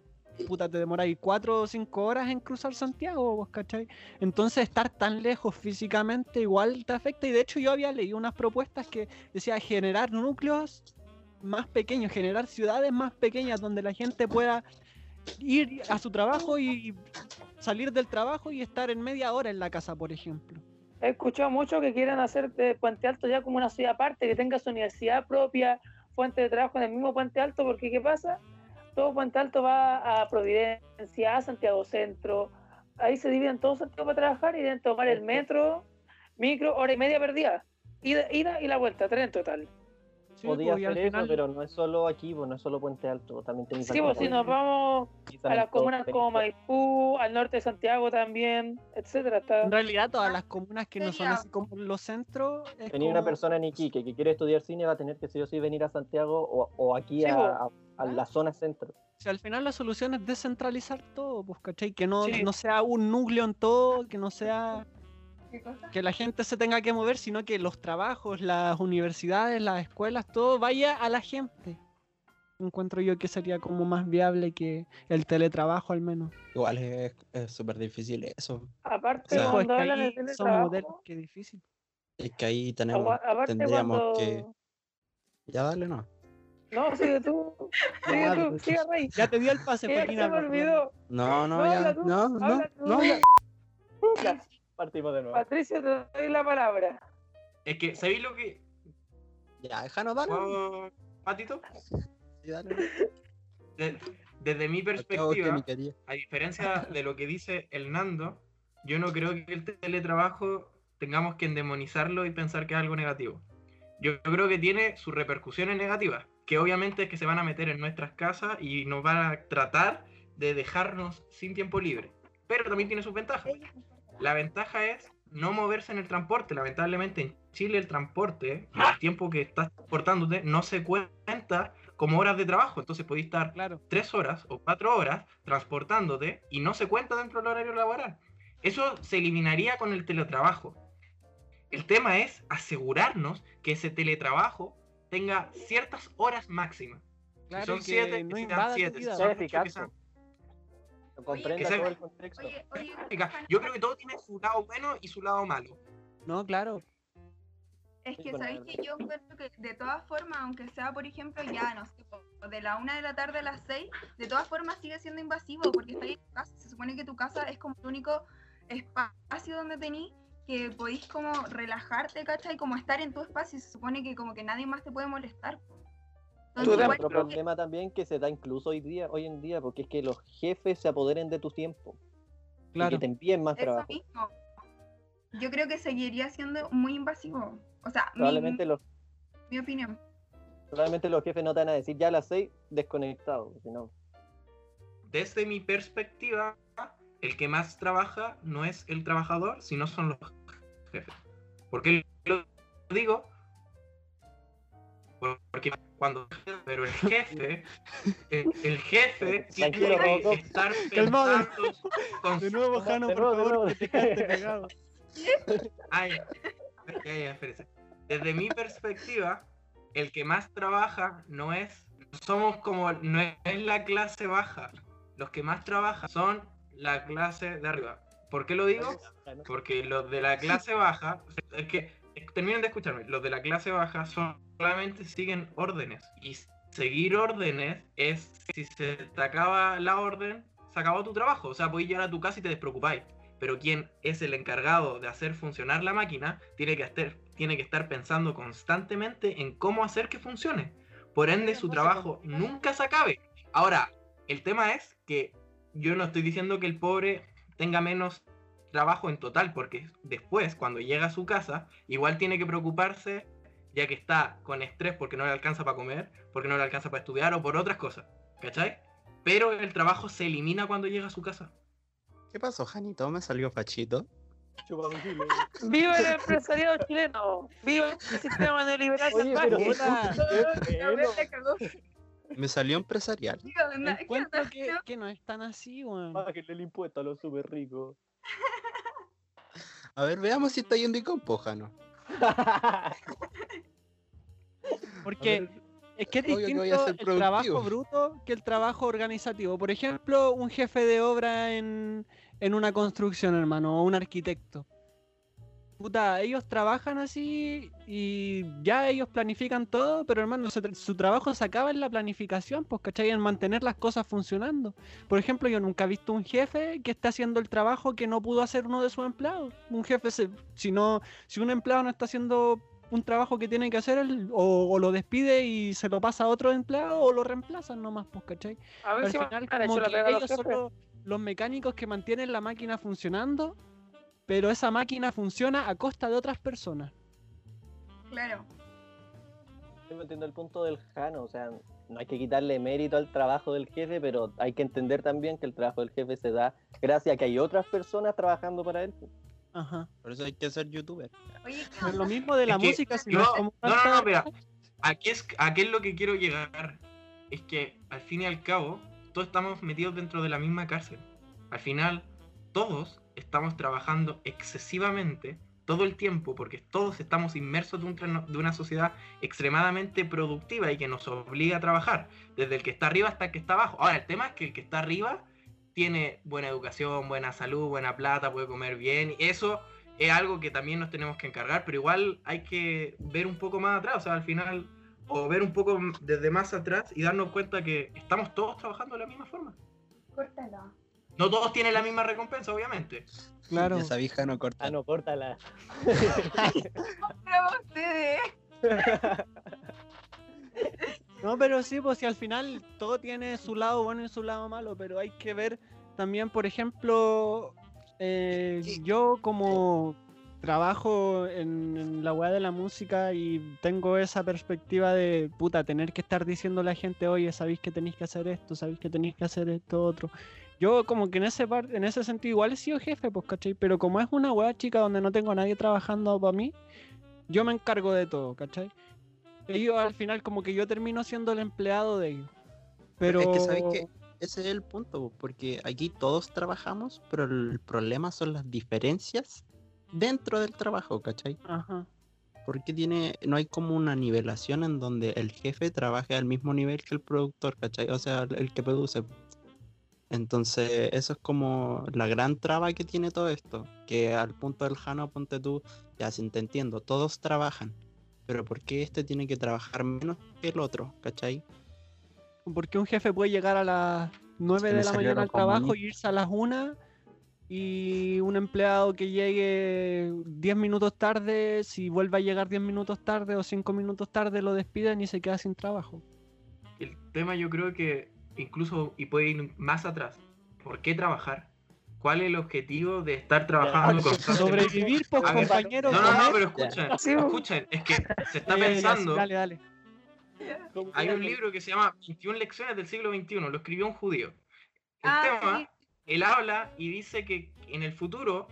puta, te demoráis cuatro o cinco horas en cruzar Santiago, vos, ¿cachai? Entonces estar tan lejos físicamente igual te afecta y de hecho yo había leído unas propuestas que decía generar núcleos más pequeños, generar ciudades más pequeñas donde la gente pueda ir a su trabajo y salir del trabajo y estar en media hora en la casa, por ejemplo. He escuchado mucho que quieren hacer de Puente Alto ya como una ciudad aparte, que tenga su universidad propia, fuente de trabajo en el mismo Puente Alto, porque ¿qué pasa? Todo Puente Alto va a Providencia, a Santiago Centro, ahí se dividen todos Santiago para trabajar y deben tomar el metro, micro, hora y media perdida. Ida, ida y la vuelta, tres en total. Sí, Podía pues, hacer eso, final- pero no es solo aquí, pues no es solo Puente Alto, también tenéis Sí, pues si nos vamos a las comunas como Maipú, al norte de Santiago también, etcétera. Está... En realidad todas las comunas que no son así como los centros... Tenía una persona en Iquique que quiere estudiar cine, va a tener que sí o sí venir a Santiago o, o aquí Sí, a, a- a la zona centro. Si al final la solución es descentralizar todo, pues, ¿cachai? Que no, Sí. no sea un núcleo en todo, que no sea ¿Qué cosa? que la gente se tenga que mover, sino que los trabajos, las universidades, las escuelas, todo vaya a la gente. Encuentro yo que sería como más viable que el teletrabajo al menos. Igual es es súper difícil eso. Aparte, O sea, Pues cuando que hablan de teletrabajo, modelos que difícil. Es que ahí tenemos, aparte tendríamos cuando... que. Ya dale, no. No, sigue tú, [LAUGHS] sigue Ya, tú, pues, sigue Rey. Ya te dio el pase, olvidó. No, no, No, ya. habla tú, No, no, habla tú. no, ya. Partimos de nuevo. Patricio, te doy la palabra. Es que, ¿sabéis lo que...? Ya, déjanos dale. ¿Puedo, Patito? Sí, dale. De- desde mi que perspectiva, a diferencia de lo que dice el Nando, yo no creo que el teletrabajo tengamos que endemonizarlo y pensar que es algo negativo. Yo creo que tiene sus repercusiones negativas, que obviamente es que se van a meter en nuestras casas y nos van a tratar de dejarnos sin tiempo libre. Pero también tiene sus ventajas. La ventaja es no moverse en el transporte. Lamentablemente en Chile el transporte, el tiempo que estás transportándote, no se cuenta como horas de trabajo. Entonces podéis estar Claro. tres horas o cuatro horas transportándote y no se cuenta dentro del horario laboral. Eso se eliminaría con el teletrabajo. El tema es asegurarnos que ese teletrabajo tenga ciertas horas máximas. Si Claro, son y que siete, no que sean siete. Si vida. son ocho, que sean- Comprenda que sea- todo el contexto. Oye, oye, Oiga, Yo creo que todo tiene su lado bueno y su lado malo. No, claro. Es que sabéis que yo encuentro que de todas formas, aunque sea por ejemplo ya, no sé, de la una de la tarde a las seis, de todas formas sigue siendo invasivo porque está ahí en tu casa. Se supone que tu casa es como el único espacio donde tenís que podéis como relajarte, ¿cachai? Como estar en tu espacio y se supone que como que nadie más te puede molestar. Entonces, Otro que- problema también que se da incluso hoy día, hoy en día, porque es que los jefes se apoderen de tu tiempo y Claro. que te envíen más eso trabajo. mismo. Yo creo que seguiría siendo muy invasivo. O sea, mi- Probablemente los, mi opinión. probablemente los jefes no te van a decir ya a las seis desconectado, si no. Desde mi perspectiva, el que más trabaja no es el trabajador, sino son los jefes. ¿Por qué lo digo? Porque cuando pero el jefe, el, el jefe [LAUGHS] tiene que estar [LAUGHS] pensando con De nuevo, De Jano, por favor, nuevo. que te quedaste pegado. [LAUGHS] Ay, ya, ya, espérese. Desde mi perspectiva, el que más trabaja no es, somos como, no es la clase baja. Los que más trabajan son la clase de arriba. ¿Por qué lo digo? Porque los de la clase baja, es que terminen de escucharme, los de la clase baja son- solamente siguen órdenes. Y seguir órdenes es, si se te acaba la orden, se acabó tu trabajo. O sea, podéis llegar a tu casa y te despreocupáis. Pero quien es el encargado de hacer funcionar la máquina tiene que estar, tiene que estar pensando constantemente en cómo hacer que funcione. Por ende, su trabajo nunca se acabe. Ahora, el tema es que yo no estoy diciendo que el pobre tenga menos trabajo en total, porque después, cuando llega a su casa, igual tiene que preocuparse, ya que está con estrés porque no le alcanza para comer, porque no le alcanza para estudiar o por otras cosas, ¿cachai? Pero el trabajo se elimina cuando llega a su casa. ¿Qué pasó, Janito? ¿Me salió fachito? ¡Viva el empresariado chileno! ¡Viva el sistema neoliberal Oye, pero. Me salió empresarial. ¿Qué onda? ¿Qué encuentro onda? que, que no es tan así, weón. Bájenle el impuesto a los súper ricos. A ver, veamos si está yendo y compo, Jano. Porque es que es que distinto el trabajo bruto que el trabajo organizativo. Por ejemplo, un jefe de obra en, en una construcción, hermano, o un arquitecto. Puta, ellos trabajan así y ya ellos planifican todo, pero hermano, su, su trabajo se acaba en la planificación, pues, ¿cachai? En mantener las cosas funcionando. Por ejemplo, yo nunca he visto un jefe que esté haciendo el trabajo que no pudo hacer uno de sus empleados. Un jefe, se- si, no, si un empleado no está haciendo un trabajo que tiene que hacer, él o, o lo despide y se lo pasa a otro empleado o lo reemplazan nomás, pues, ¿cachai? A ver Al si final, como que los ellos son los, los mecánicos que mantienen la máquina funcionando, pero esa máquina funciona a costa de otras personas. Claro. Yo no entiendo el punto del Jano, o sea, no hay que quitarle mérito al trabajo del jefe, pero hay que entender también que el trabajo del jefe se da gracias a que hay otras personas trabajando para él. Ajá. Por eso hay que ser youtuber. Oye, ¿qué Es lo mismo de la Es que- música, si no, no no, no, mira. Aquí es, aquí es lo que quiero llegar. Es que al fin y al cabo, todos estamos metidos dentro de la misma cárcel. Al final, todos estamos trabajando excesivamente todo el tiempo, porque todos estamos inmersos de, de una sociedad extremadamente productiva y que nos obliga a trabajar, desde el que está arriba hasta el que está abajo. Ahora, el tema es que el que está arriba tiene buena educación, buena salud, buena plata, puede comer bien, y eso es algo que también nos tenemos que encargar, pero igual hay que ver un poco más atrás, o sea, al final, o ver un poco desde más atrás y darnos cuenta que estamos todos trabajando de la misma forma. Córtala. No todos tienen la misma recompensa, obviamente. Claro. Ya sabí, Jano, corta. Ah, no, córtala. [LAUGHS] No, pero sí, pues si al final todo tiene su lado bueno y su lado malo, pero hay que ver también, por ejemplo, eh, yo como trabajo en, en la weá de la música y tengo esa perspectiva de puta, tener que estar diciendo a la gente, oye, sabéis que tenéis que hacer esto, sabéis que tenéis que hacer esto, otro. Yo como que en ese par- en ese sentido igual he sido jefe, pues, ¿cachai? Pero como es una weá chica donde no tengo a nadie trabajando para mí, yo me encargo de todo, ¿cachai? Ellos al final como que yo termino siendo el empleado de ellos. Pero Es que sabéis que ese es el punto, po, porque aquí todos trabajamos, pero el problema son las diferencias dentro del trabajo, ¿cachai? Ajá. Porque tiene, no hay como una nivelación en donde el jefe trabaje al mismo nivel que el productor, ¿cachai? O sea, el- el que produce. Entonces, eso es como la gran traba que tiene todo esto. Que al punto del Jano, ponte tú, ya sin te entiendo, todos trabajan. Pero ¿por qué este tiene que trabajar menos que el otro, ¿cachai? Porque un jefe puede llegar a las 9 que de la mañana al trabajo y irse a las 1 y un empleado que llegue 10 minutos tarde, si vuelve a llegar 10 minutos tarde o 5 minutos tarde lo despiden y se queda sin trabajo. El tema yo creo que incluso, y puede ir más atrás, ¿por qué trabajar? ¿Cuál es el objetivo de estar trabajando constantemente? Sobrevivir, pues A ver, compañero. No, no, no, pero escuchen, bo. escuchen, es que se está sí, [LAUGHS] pensando, Dale, dale. hay un libro que se llama 21 lecciones del siglo XXI, lo escribió un judío. El Ah, tema, sí. él habla y dice que en el futuro,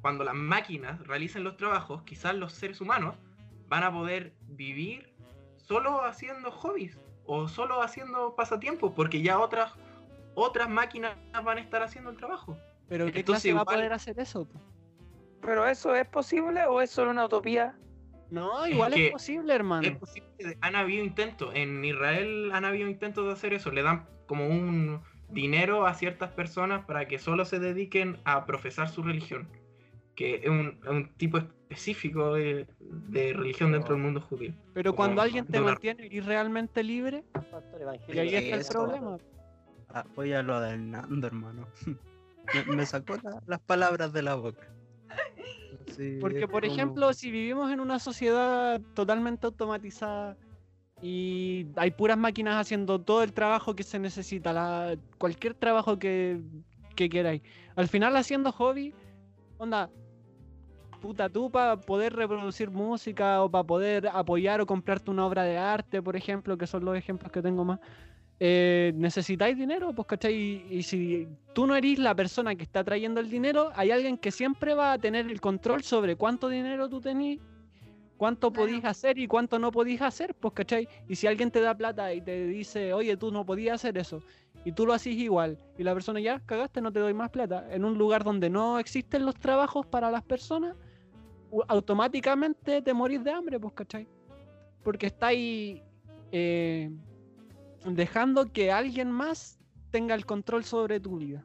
cuando las máquinas realicen los trabajos, quizás los seres humanos van a poder vivir solo haciendo hobbies o solo haciendo pasatiempos, porque ya otras otras máquinas van a estar haciendo el trabajo. Pero ¿qué Entonces, clase va a poder hacer eso? ¿Pero eso es posible o es solo una utopía? No, igual es, que posible, hermano. Es posible, han habido intentos, en Israel han habido intentos de hacer eso, le dan como un dinero a ciertas personas para que solo se dediquen a profesar su religión, que es un, tipo específico de, de religión dentro del mundo judío. Pero como cuando alguien te mantiene y realmente libre, y ahí está el problema. Ah, voy a lo del Nando, hermano. [LAUGHS] me, me sacó la- las palabras de la boca. Sí, Porque, por como- ejemplo, si vivimos en una sociedad totalmente automatizada y hay puras máquinas haciendo todo el trabajo que se necesita, la- cualquier trabajo que, que queráis, al final haciendo hobby, onda, puta, tú para poder reproducir música o para poder apoyar o comprarte una obra de arte, por ejemplo, que son los ejemplos que tengo más, eh, necesitáis dinero, pues, ¿cachai? Y, y si tú no eres la persona que está trayendo el dinero, hay alguien que siempre va a tener el control sobre cuánto dinero tú tenés, cuánto Claro. podís hacer y cuánto no podís hacer, pues, ¿cachai? Y si alguien te da plata y te dice, oye, tú no podías hacer eso, y tú lo haces igual, y la persona ya, cagaste, no te doy más plata, en un lugar donde no existen los trabajos para las personas, automáticamente te morís de hambre, pues, ¿cachai? Porque estáis eh, dejando que alguien más tenga el control sobre tu vida.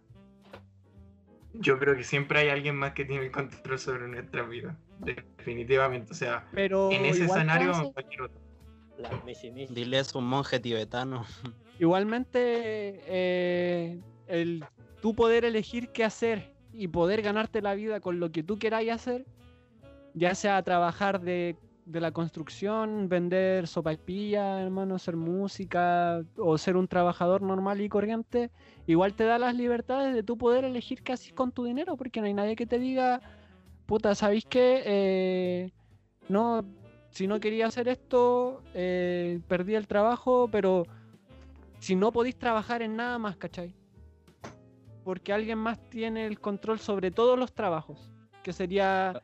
Yo creo que siempre hay alguien más que tiene el control sobre nuestra vida, definitivamente, o sea, Pero en ese escenario o en cualquier otro. Dile es un monje tibetano. [LAUGHS] igualmente eh, el tú poder elegir qué hacer y poder ganarte la vida con lo que tú queráis hacer, ya sea trabajar de, de la construcción, vender sopaipilla, hermano, hacer música o ser un trabajador normal y corriente, igual te da las libertades de tú poder elegir qué con tu dinero, porque no hay nadie que te diga, puta, ¿sabéis qué? Eh, no, si no quería hacer esto, eh, perdí el trabajo, pero si no podéis trabajar en nada más, ¿cachai? Porque alguien más tiene el control sobre todos los trabajos, que sería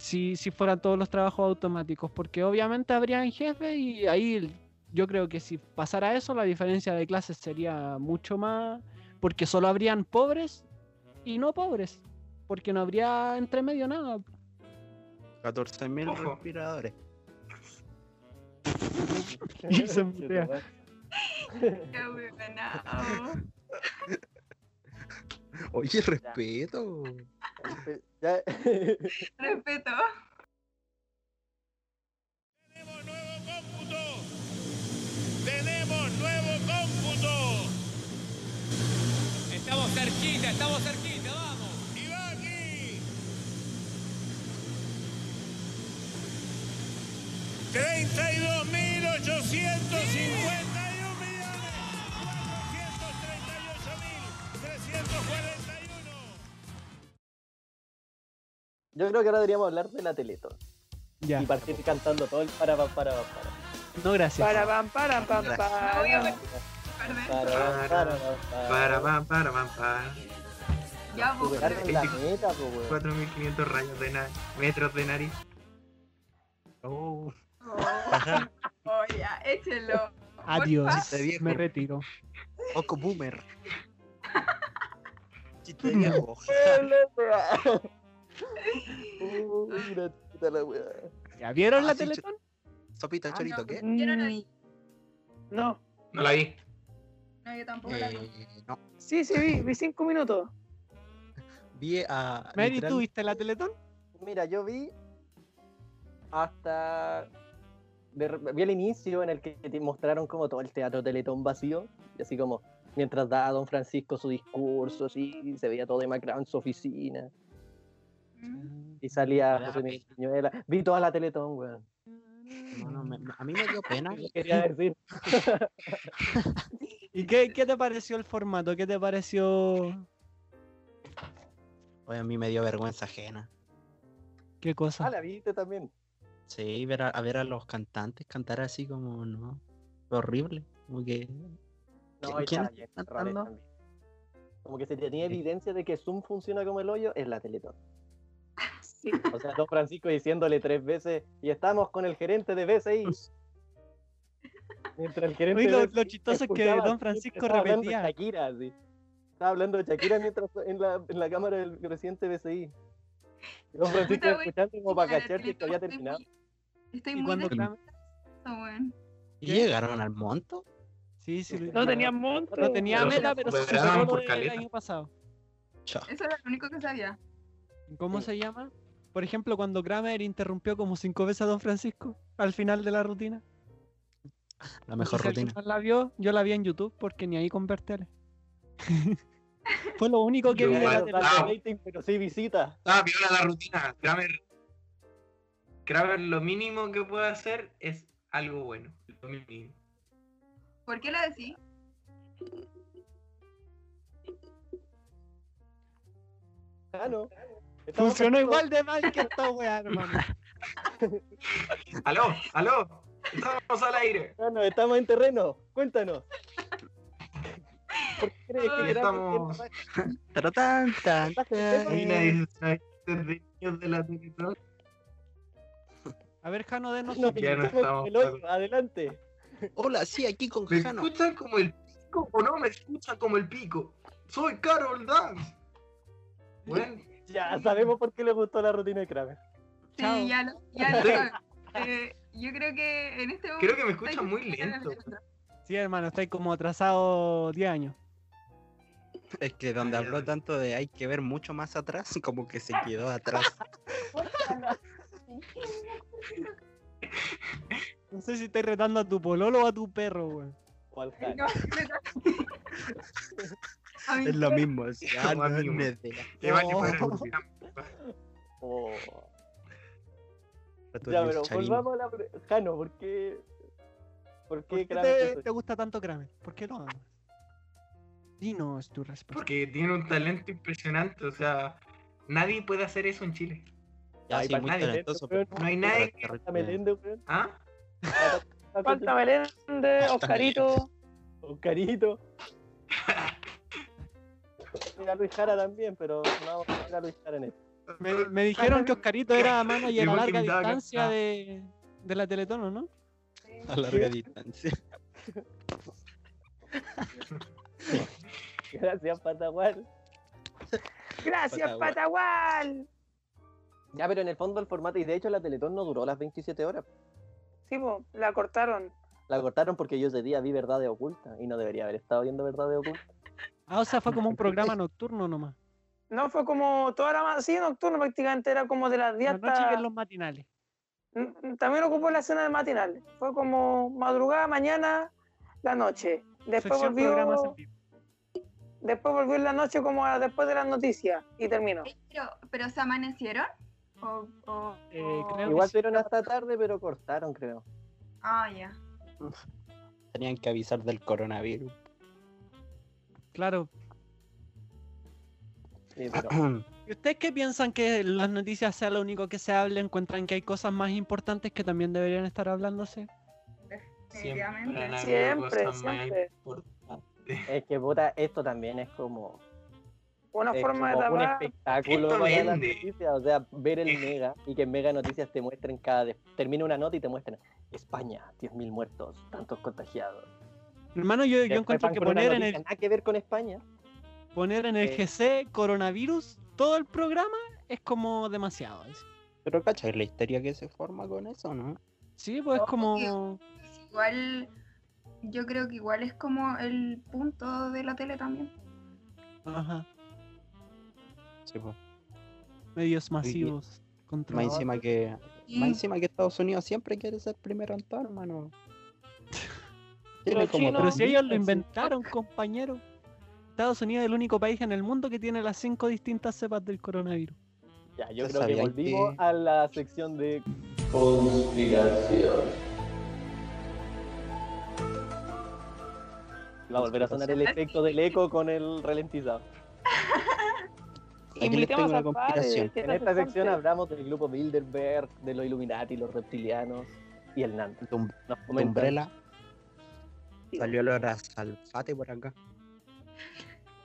si, si fueran todos los trabajos automáticos, porque obviamente habrían jefes y ahí yo creo que si pasara eso, la diferencia de clases sería mucho más, porque solo habrían pobres y no pobres, porque no habría entre medio nada. 14.000 Ojo. respiradores. [LAUGHS] Y se. [LAUGHS] Oye, respeto. Ya- [LAUGHS] Respeto. Tenemos nuevo cómputo. Tenemos nuevo cómputo. Estamos cerquita, estamos cerquita, vamos. Y va aquí. 32.080 millones 438 Yo creo que ahora deberíamos hablar de la Teletón. Ya. Y partir cantando todo el para para para para. No, gracias. Para pam, para pam, para. Para para Para, pam, para, pam, pam. Ya, pues. Superaron la meta, pues, weón. 4500 rayos de nariz, metros de nariz. Oh, Oh, oh, ya, échenlo. Adiós. Me retiro. Poco boomer. [LAUGHS] Chiste viejo. Uy, la puta la weá. ¿Ya vieron Ah, la sí, Teletón? Sopita Ah, chorito, no. ¿qué? Yo no la vi. No. No la vi. No, yo tampoco la vi. Eh, no. Sí, sí, vi, vi cinco minutos. Vi a. Mary, literal- ¿tú viste la Teletón? Mira, yo vi hasta. de vi el inicio en el que te mostraron como todo el teatro Teletón vacío. Y así como mientras daba Don Francisco su discurso, así se veía todo demacrado en su oficina. Mm. Y salía José Miguel Piñuela. Vi toda la Teletón, weón. No, no, me- a mí me dio pena. [LAUGHS] Quería decir. [LAUGHS] ¿Y qué, qué te pareció el formato? ¿Qué te pareció Oye, a mí me dio vergüenza ajena. qué cosa? Ah, la viste también. Sí, ver a, a ver a los cantantes cantar así como, no. Fue horrible. Como que. No, ¿Quién- está cantando? Como que se tenía evidencia de que Zoom funciona como el hoyo, es la Teletón. Sí. O sea, Don Francisco diciéndole tres veces, y estamos con el gerente de BCI. [LAUGHS] Mientras el gerente de lo- BCI lo chistoso es que Don Francisco estaba hablando de repetía. Shakira, así. Estaba hablando de Shakira mientras en la, en la cámara del presidente de BCI. Y Don Francisco escuchando como para cachar que había estoy terminado. muy- Estoy ¿Y muy cuando decepcionada, Kramer- weón. ¿Y llegaron al monto? Sí, sí. lo- No tenían monto. No tenía meta, pero se superó caleta. año pasado. Chao. Eso era lo único que sabía. ¿Cómo Sí. se llama? Por ejemplo, cuando Kramer interrumpió como cinco veces a Don Francisco al final de la rutina. La mejor rutina. la vio, yo la vi en YouTube porque ni ahí con ver tele. [LAUGHS] Fue lo único que Yo vi de la Ah. rating, pero sí visita. Ah, viola la rutina. Kramer. Kramer lo mínimo que puede hacer es algo bueno. Lo mínimo. ¿Por qué lo decís? Ah, no. Estamos Funcionó con- igual de mal que esta weá, hermano. [LAUGHS] ¡Aló! ¡Aló! ¡Estamos al aire! No, estamos en terreno. Cuéntanos. ¿Por qué crees que estamos- Pero tan, de la. A ver, Jano, denos No, su Ya no estamos en estamos el hoyo, adelante. Hola, sí, aquí con ¿Me Jano. escuchan como el pico o no me escuchan como el pico? Soy Carol Dance. Bueno, Ya sabemos por qué le gustó la rutina de Kramer. Sí, Chao. ya lo, ya lo sabes. Eh, yo creo que en este momento. creo que me estoy escuchan muy lento. Sí, hermano, estáis como atrasado 10 años. Es que donde habló tanto de hay que ver mucho más atrás, [LAUGHS] como que se quedó atrás. No sé si estáis retando a tu pololo o a tu perro, Jano. [LAUGHS] No, Es lo mismo. sea, [LAUGHS] Como no es que vale Oh. Oh. Ya, pero volvamos a la. pre- Jano, ¿por qué? ¿Por ¿Por qué qué Kramer? te, te gusta tanto Kramer? ¿Por qué lo amas? Dinos tu respuesta. Porque tiene un talento impresionante. O sea, nadie puede hacer eso en Chile. Ya, sí, muy nadie, talentoso. pero- No hay nadie. terrible. Falta Meléndez, weón. ¿Ah? Falta Meléndez, [LAUGHS] Oscarito. Oscarito. Mira Luis Jara también, pero no vamos a poner a Luis Jara en esto. Me, me dijeron que Oscarito era manager a [LAUGHS] Igual que larga mi daga. distancia Ah. de, de la Teletón, ¿o ¿no? A larga distancia. [LAUGHS] Gracias, Patagual. Gracias, Patagual. Ya, pero en el fondo el formato, y de hecho la Teletón no duró las 27 horas. Sí, po, la cortaron. La cortaron porque yo ese día vi Verdades Ocultas y no debería haber estado viendo Verdades Ocultas. Ah, o sea, fue como un [LAUGHS] programa nocturno nomás. No, fue como toda la sí, nocturno prácticamente, era como de las 10 La noche hasta... en los matinales. También ocupó la escena del matinal. Fue como madrugada, mañana, la noche. Después Sección programas en volvió, vivo. después volvió en la noche como a- después de las noticias y terminó. Pero, pero se amanecieron. O, o- Eh, o- creo que Igual sí. fueron hasta tarde, pero cortaron, creo. Ah, ya. [LAUGHS] Tenían que avisar del coronavirus. Claro. Sí, [CLEARS THROAT] pero ¿Y ustedes qué piensan que las noticias sea lo único que se hable? ¿Encuentran que hay cosas más importantes que también deberían estar hablándose? Siempre Definitivamente. Siempre, siempre. importantes. es que puta, esto también es como, Una es forma de un espectáculo para las noticias. O sea, ver el Mega y que en Mega Noticias te muestren cada. Termina una nota y te muestran España, 10.000 muertos, tantos contagiados. Hermano, yo, yo encuentro que poner en el, Nada que ver con España. poner en el Eh. GC coronavirus todo el programa es como demasiado. así. Pero ¿cachai la histeria que se forma con eso, no? Sí, pues es como... Igual, yo creo que igual es como el punto de la tele también. Ajá, Sí, pues. medios masivos. Más encima que. Más encima que Estados Unidos siempre quiere ser primero en todo, hermano. Tiene Los como chinos- Pero si ellos lo inventaron, compañero. Estados Unidos es el único país en el mundo que tiene las cinco distintas cepas del coronavirus. Ya, yo ¿Ustedes creo que volvimos que- a la sección de conspiración. Va a volver a sonar el efecto del eco con el ralentizado. Aquí les Invitemos tengo una al padre, conspiración. En es esta sección hablamos del grupo Bilderberg, de los Illuminati, los reptilianos y el um- Nos comentan-. Salió el hora salfate por acá.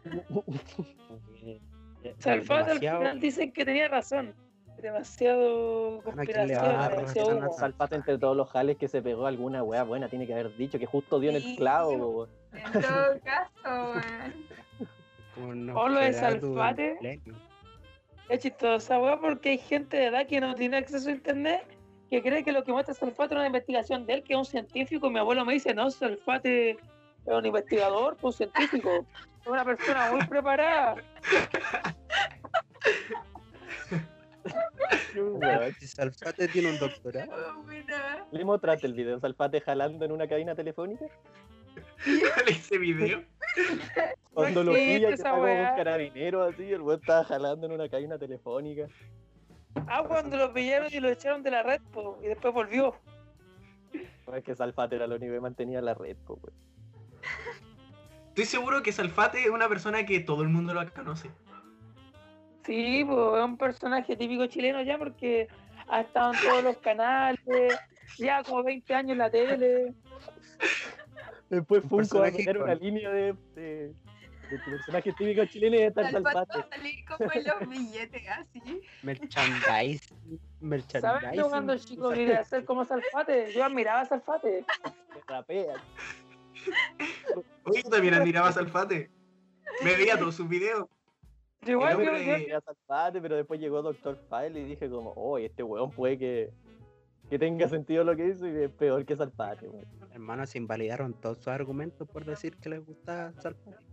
[LAUGHS] Salfate al final dicen que tenía razón. Demasiado ¿a conspiración, a a humo. Salfate entre todos los jales que se pegó alguna wea buena, tiene que haber dicho que justo dio en el clavo. en todo caso, [LAUGHS] weón. O lo de Salfate. Es chistosa, weá, porque hay gente de edad que no tiene acceso a internet que cree que lo que muestra Salfate es una investigación de él, que es un científico. y Mi abuelo me dice, no, Salfate es un investigador, pues, un científico. Es una persona muy preparada. Salfate tiene un doctorado. ¿Le mostraste el video? Salfate jalando en una cabina telefónica. ¿Cuál es ese video? Cuando lo pilla, que está como un carabinero así, el weón estaba jalando en una cabina telefónica. Ah, cuando lo pillaron y lo echaron de la red, po, y después volvió. No es que Salfate era lo único que mantenía la red, po, weón. Estoy seguro que Salfate es una persona que todo el mundo lo conoce. Sí, pues es un personaje típico chileno ya porque ha estado en todos los canales, ya como 20 años en la tele. Después Un Funko va a poner una línea de, de, de personajes típicos chilenos y el a salir como en los billetes, así. Merchandising. ¿Sabes Merchandising. yo cuando chico quería ser como Salfate? Yo admiraba a Salfate. que rapean. Oye, yo también admiraba a Salfate. Me veía todos sus videos. Yo igual, El yo, Salfate, pero después llegó Doctor File y dije como, oh, este weón puede que, que tenga sentido lo que hizo y es peor que Salfate, weón. Hermanos, se invalidaron todos sus argumentos por decir que les gustaba Salfate.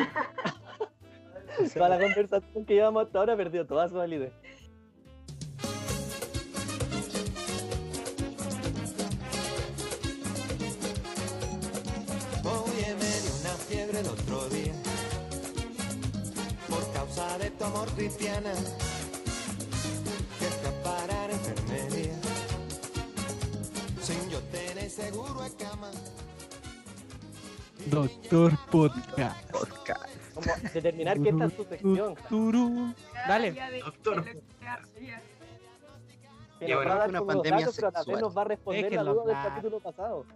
[LAUGHS] Toda la conversación que llevamos hasta ahora perdió toda su validez. Oye, me dio una fiebre el otro día por causa de tu amor cristiana que a parar a enfermería sin yo tener seguro de cama. Doctor Podcast. Como determinar que esta es su sección. Turú. Dale. Doctor. que nos bueno, va a dar una pandemia datos, pero sexual. nos va a responder Es que la duda del capítulo pasado.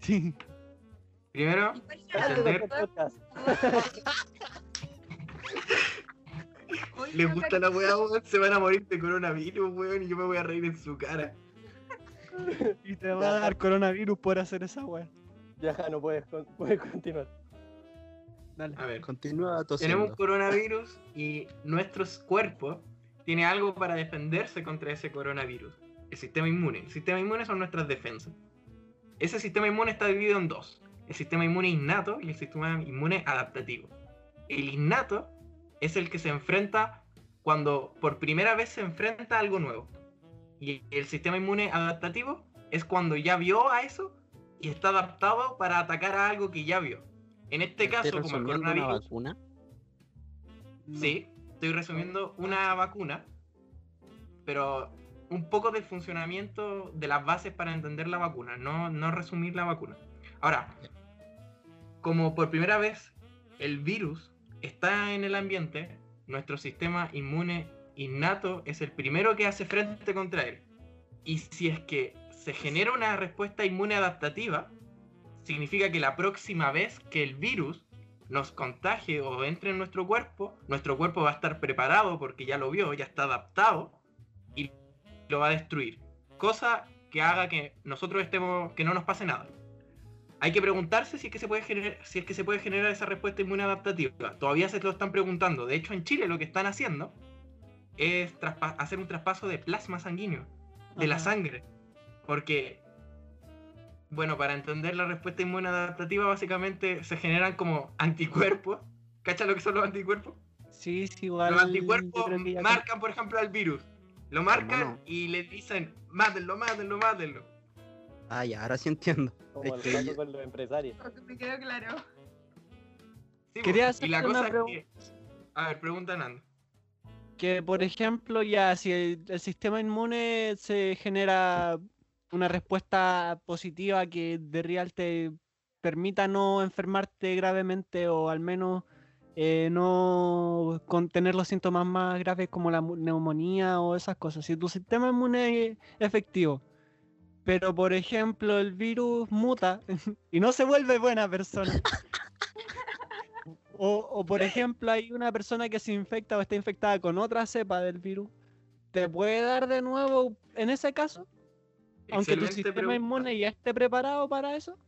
Sí. Primero, Gracias, Entender. [LAUGHS] Les gusta la weá. Se van a morir de coronavirus, weón. Y yo me voy a reír en su cara. Y te va a dar coronavirus por hacer esa wea. Ya, no puedes, [LAUGHS] puedes continuar. Dale. A ver, Continúa tenemos un coronavirus y nuestro cuerpo tiene algo para defenderse contra ese coronavirus. El sistema inmune. El sistema inmune son nuestras defensas. Ese sistema inmune está dividido en dos. El sistema inmune innato y el sistema inmune adaptativo. El innato es el que se enfrenta cuando por primera vez se enfrenta a algo nuevo. Y el sistema inmune adaptativo es cuando ya vio a eso y está adaptado para atacar a algo que ya vio. En este ¿Estoy caso, como el resolviendo una coronavirus, vacuna? Sí, estoy resumiendo una vacuna, pero un poco del funcionamiento de las bases para entender la vacuna, no, no resumir la vacuna. Ahora, como por primera vez el virus está en el ambiente, nuestro sistema inmune innato es el primero que hace frente contra él. Y si es que se genera una respuesta inmune adaptativa, significa que la próxima vez que el virus nos contagie o entre en nuestro cuerpo, nuestro cuerpo va a estar preparado porque ya lo vio, ya está adaptado y lo va a destruir. Cosa que haga que nosotros estemos, que no nos pase nada. Hay que preguntarse si es que se puede generar, si es que se puede generar esa respuesta inmune adaptativa. Todavía se lo están preguntando. De hecho, en Chile lo que están haciendo es hacer un traspaso de plasma sanguíneo, de la sangre. Porque, bueno, para entender la respuesta inmune adaptativa, básicamente se generan como anticuerpos. ¿Cacha lo que son los anticuerpos? Sí, sí, igual. Los anticuerpos marcan, por ejemplo, al virus. Lo marcan Hermano. y le dicen, mátenlo, mátenlo, mátenlo. Ah, ya, ahora sí entiendo. Como Es el que caso con los empresarios. Porque me quedó claro. Sí, Quería la hacerte una cosa es pregun- que... A ver, pregunta Nando. Que, por ejemplo, ya si el, el sistema inmune se genera una respuesta positiva que de real te permita no enfermarte gravemente o al menos eh, no contener los síntomas más graves como la neumonía o esas cosas. Si tu sistema inmune es efectivo, pero por ejemplo el virus muta [LAUGHS] y no se vuelve buena persona. [LAUGHS] O, o, por ejemplo hay una persona que se infecta o está infectada con otra cepa del virus. ¿Te puede dar de nuevo en ese caso? Aunque tu sistema pregunta. inmune ya esté preparado para eso.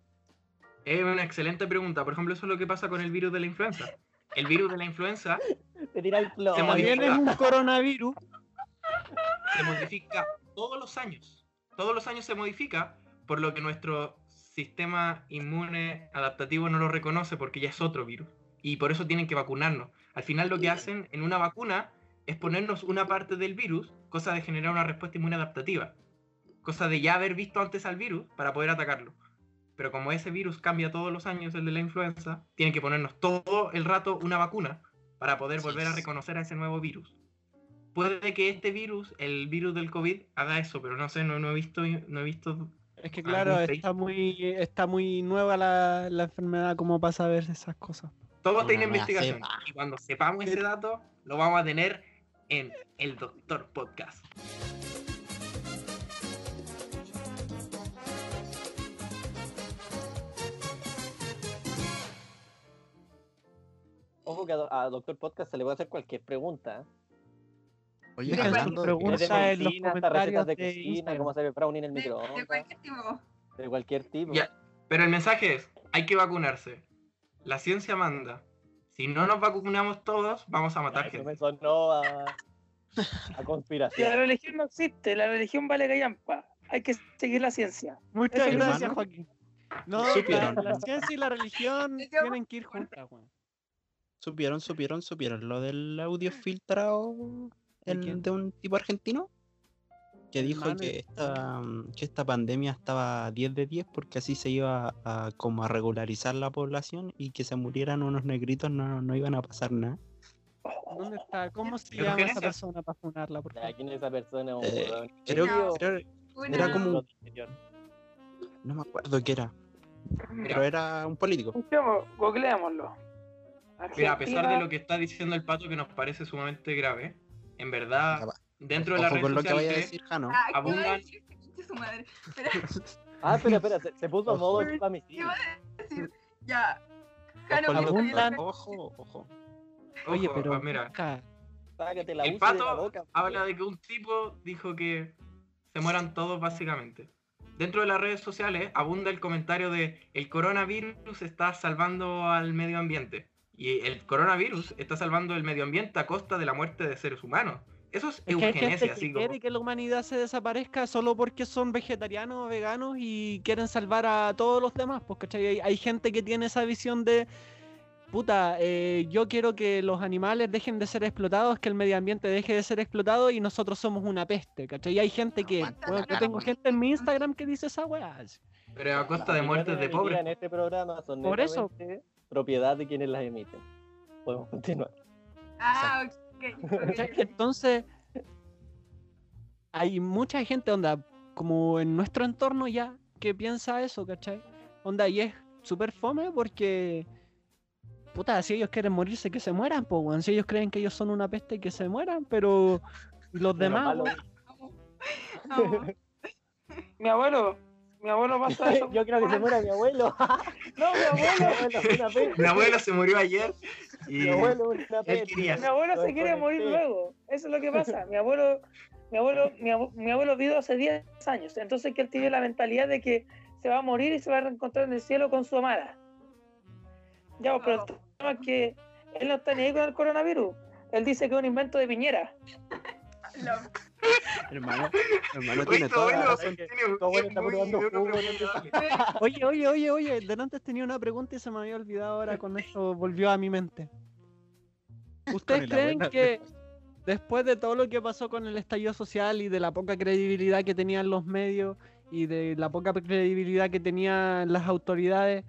Es una excelente pregunta. Por ejemplo, eso es lo que pasa con el virus de la influenza. El virus de la influenza [LAUGHS] Te tira el. Se También es un coronavirus. se modifica todos los años. Todos los años se modifica, por lo que nuestro sistema inmune adaptativo no lo reconoce porque ya es otro virus. Y por eso tienen que vacunarnos. Al final lo que hacen en una vacuna es ponernos una parte del virus, cosa de generar una respuesta inmune adaptativa. Cosa de ya haber visto antes al virus para poder atacarlo. Pero como ese virus cambia todos los años, el de la influenza, tienen que ponernos todo el rato una vacuna para poder volver a reconocer a ese nuevo virus. Puede que este virus, el virus del COVID, haga eso, pero no sé, no, no he visto, no he visto. Es que claro, está muy, está muy nueva la, la enfermedad como para saber esas cosas. Todo está en investigación. Y cuando sepamos ese dato, lo vamos a tener en el Doctor Podcast. Ojo que a, a Doctor Podcast se le puede hacer cualquier pregunta. ¿eh? Oye, sus hablando de preguntas en los comentarios de de cocina, Instagram. cómo hacer brownie en el De, de microondas, cualquier tipo. de cualquier tipo. Ya, pero el mensaje es, hay que vacunarse. La ciencia manda. Si no nos vacunamos todos, vamos a matar Eso me gente. sonó a, a La conspiración. religión no existe, la religión vale callampa. Hay que seguir la ciencia. Muchas Eso, gracias. Joaquín. No, la, la ciencia y la religión tienen que ir juntas, weón. Supieron, supieron, supieron lo del audio filtrado ¿De en- de un tipo argentino que dijo que esta, mm, que esta pandemia estaba 10 de 10 porque así se iba a, como a regularizar la población y que se murieran unos negritos no, no iban a pasar nada. ¿Dónde está? ¿Cómo se llama esa persona para funarla? Por Ya, favor? ¿Quién es esa persona? Eh? Creo, Una- Era como- no me acuerdo qué era, pero era un político. Googleémoslo. Mira, a pesar de lo que está diciendo el pato, que nos parece sumamente grave, en verdad, dentro de las Ojo con redes lo que vaya a sociales, decir Jano. Ah, ¿qué abundan- su madre. Espera, [LAUGHS] Ah, espera, espera, se, se puso a modo iba a decir. Ya. Jano, Ojo, ¿qué abundan- ojo, ojo. Oye, ojo, pero ah, mira, la El de la pato boca. habla de que un tipo dijo que se mueran todos básicamente. Dentro de las redes sociales abunda el comentario de el coronavirus está salvando al medio ambiente. Y el coronavirus está salvando el medio ambiente a costa de la muerte de seres humanos. Eso es, Es eugenesia, que así como... quiere que la humanidad se desaparezca solo porque son vegetarianos o veganos y quieren salvar a todos los demás. Pues, ¿cachai? Hay, hay gente que tiene esa visión de, puta, eh, yo quiero que los animales dejen de ser explotados, que el medio ambiente deje de ser explotado y nosotros somos una peste, ¿cachai? Y hay gente que, bueno, yo tengo gente en mi Instagram que dice esa weá. Pero a costa de muertes de emitidas En pobres. este programa son Por eso. Propiedad de quienes las emiten. Podemos continuar. Ah, ok. ok. [LAUGHS] ¿Cachai? Entonces, hay mucha gente, onda, como en nuestro entorno ya, que piensa eso, ¿cachai? Onda, y es súper fome porque, puta, si ellos quieren morirse, que se mueran, pues, weón. Si ellos creen que ellos son una peste, que se mueran, pero los demás, [LAUGHS] [LAUGHS] Mi abuelo, mi abuelo pasa [LAUGHS] eso. Yo creo que se muera mi abuelo. [LAUGHS] [LAUGHS] No, mi Mi abuelo. Mi abuelo se murió ayer y Mi abuelo, una quería. mi abuelo se quiere morir luego. Eso es lo que pasa. Mi abuelo, mi abuelo, mi abuelo, mi abuelo vivió hace 10 años. Entonces que él tiene la mentalidad de que se va a morir y se va a reencontrar en el cielo con su amada. Ya, pues, pero el tema es que él no está ni ahí con el coronavirus. Él dice que es un invento de Piñera. Hermano, hermano Oye, tiene toda la tiene es está muy- jugo. Oye, oye, oye, oye, delante tenía una pregunta y se me había olvidado ahora con esto volvió a mi mente. ¿Ustedes creen que después de todo lo que pasó con el estallido social y de la poca credibilidad que tenían los medios y de la poca credibilidad que tenían las autoridades,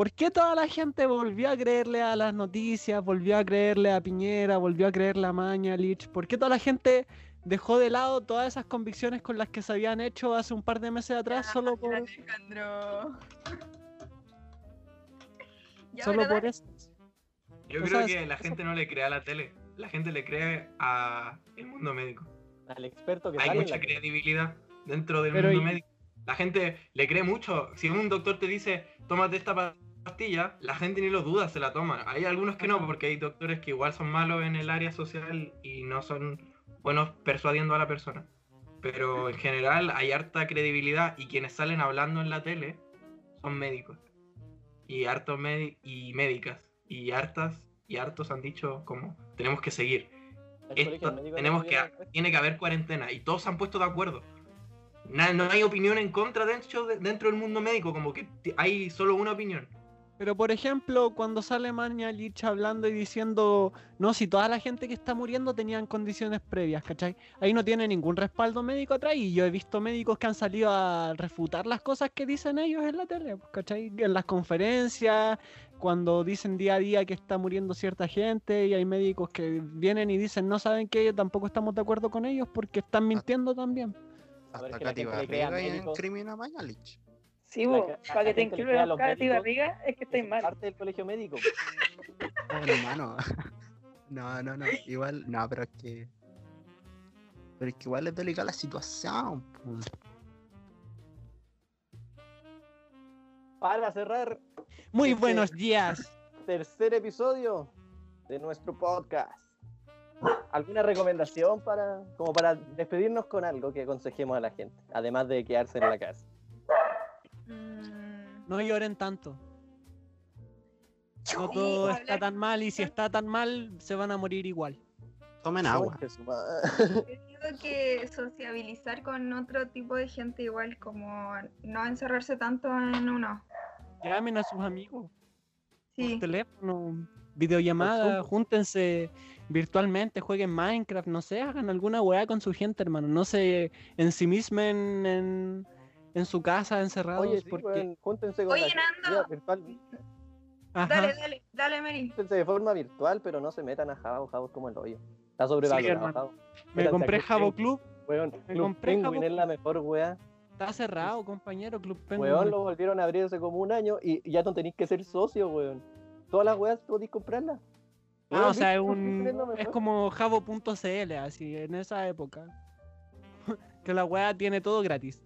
¿por qué toda la gente volvió a creerle a las noticias, volvió a creerle a Piñera, volvió a creerle a Mañalich? ¿Por qué toda la gente dejó de lado todas esas convicciones con las que se habían hecho hace un par de meses atrás solo por... Alejandro. [LAUGHS] Ya, Solo por eso. Yo O creo sea, que la eso- gente no le cree a la tele, la gente le cree a el mundo médico. Al experto que Hay mucha la- credibilidad dentro del Pero mundo y- médico. La gente le cree mucho. Si un doctor te dice, tómate esta pastilla, la gente ni lo duda, se la toma. Hay algunos que no, porque hay doctores que igual son malos en el área social y no son buenos persuadiendo a la persona. Pero en general hay harta credibilidad y quienes salen hablando en la tele son médicos. Y hartos y médicas. Y hartas y hartos han dicho como tenemos que seguir. Esto, tenemos no que, tiene que haber cuarentena y todos se han puesto de acuerdo. Na- no hay opinión en contra dentro, de- dentro del mundo médico, como que hay solo una opinión. Pero por ejemplo, cuando sale Mañalich hablando y diciendo, no, si toda la gente que está muriendo tenían condiciones previas, ¿cachai? Ahí no tiene ningún respaldo médico atrás y yo he visto médicos que han salido a refutar las cosas que dicen ellos en la tele, pues, ¿cachai? En las conferencias, cuando dicen día a día que está muriendo cierta gente y hay médicos que vienen y dicen, no saben que tampoco estamos de acuerdo con ellos porque están mintiendo también. A ver, Hasta que la Katy gente le crea a Barriga y médicos. incrimina a Mañalich. Sí, La vos, para que te gente le incluyan crea a los caras y barriga, es que estáis Es mal. parte del colegio médico. [LAUGHS] hermano. [LAUGHS] No, no, no. Igual, no, pero es que. Pero es que igual es delicada la situación. po. Para cerrar, Muy Este- buenos días. tercer episodio de nuestro podcast. ¿Alguna recomendación para, como para despedirnos con algo que aconsejemos a la gente? Además de quedarse en la casa. No lloren tanto. No todo está tan mal y si está tan mal se van a morir igual. Tomen agua. Yo que sociabilizar con otro tipo de gente igual, como no encerrarse tanto en uno. Llamen a sus amigos Sí, por teléfono, videollamada, júntense virtualmente, jueguen Minecraft, no sé, hagan alguna weá con su gente, hermano. No se ensimismen en, en su casa encerrados Oye, sí, porque júntense con Oye, la virtual. Ajá. dale, dale, dale, Mary. Júntense de forma virtual, pero no se metan a Jabo, Jabo es como el hoyo. Está sobrevalorado, hermano. Jabo. me compré Jabo Penguin. Club, Weón, Me Club compré Penguin Jabo es la mejor weá. está cerrado, compañero, Club Penguin. Weón, lo volvieron a abrir hace como un año y ya no tenéis que ser socio, weón. Todas las weas podéis comprarlas. Ah, o sea, es un es como jabo.cl, así, en esa época. [LAUGHS] que la weá tiene todo gratis.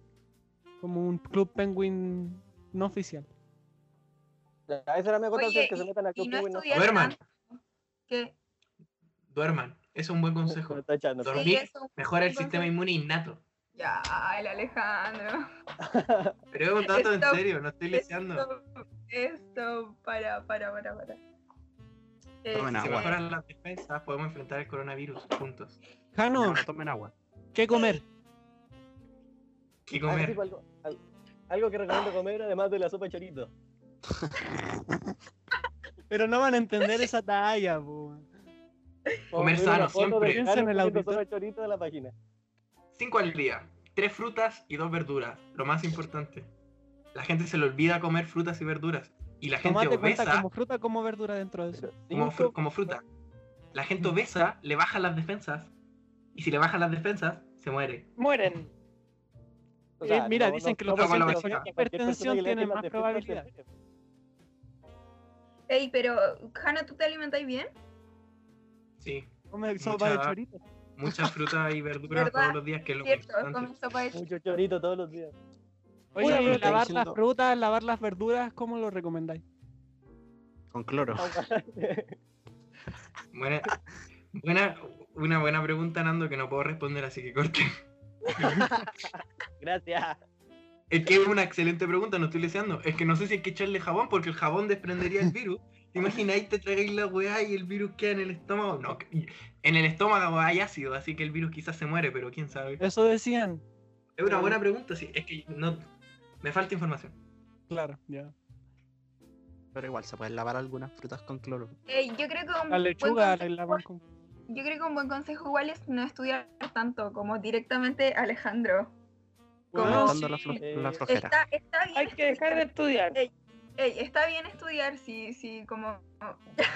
Como un Club Penguin no oficial. Ya, esa era mi Oye, que se metan a Club no Penguin. no- estudiar Duerman. Que Duerman, es un buen Me consejo. está echando. Dormir. sí. Mejora el sistema inmune innato. Ya, el Alejandro. [LAUGHS] Pero es un dato en serio, no estoy leseando. Esto, esto, para, para, para, para. Tomen Este, Si agua. mejoran las defensas, podemos enfrentar el coronavirus juntos. Jano, No, tomen agua. ¿qué comer? ¿Qué Ah, sí, comer? algo, al- algo que recomiendo comer además de la sopa de chorito. [LAUGHS] Pero no van a entender esa talla, po. Comer sano, siempre. Jano en auditor. sopa de chorito de la página. Cinco al día. Tres frutas y dos verduras. Lo más importante. La gente se le olvida comer frutas y verduras. Y la gente Tomate obesa, como fruta como verdura dentro de eso. Como fruta. La gente obesa le baja las defensas Y si le bajan las defensas, se muere. Mueren. O Eh, mira, dicen no- que no los pacientes con hipertensión tienen más probabilidad. Ey, pero, Hanna, ¿tú te alimentáis bien? Sí. Come sopa de Mucha- chorito. Mucha fruta y verduras ¿Verdad? todos los días, que es lo Cierto, comes sopa de Mucho chorito todos los días. Oye, pero lavar diciendo- las frutas, lavar las verduras, ¿cómo lo recomendáis? Con cloro. [LAUGHS] Buena, buena, una buena pregunta, Nando, que no puedo responder, así que corte. [LAUGHS] Gracias. Es que es una excelente pregunta, no estoy leseando. Es que no sé si hay que echarle jabón, porque el jabón desprendería el virus. ¿Te imagináis te tragáis la weá y el virus queda en el estómago? No, en el estómago hay ácido, así que el virus quizás se muere, pero quién sabe. Eso decían. Es una buena pregunta, sí. Es que no. Me falta información. Claro, ya. Pero igual se pueden lavar algunas frutas con cloro. Ey, yo creo que un La buen lechuga la lavan con... Yo creo que un buen consejo igual es no estudiar tanto como directamente Alejandro. Como- Aumentando la, Eh, la flojera. Está, está bien. Hay que dejar de estudiar. Ey, ey, está bien estudiar si, si como.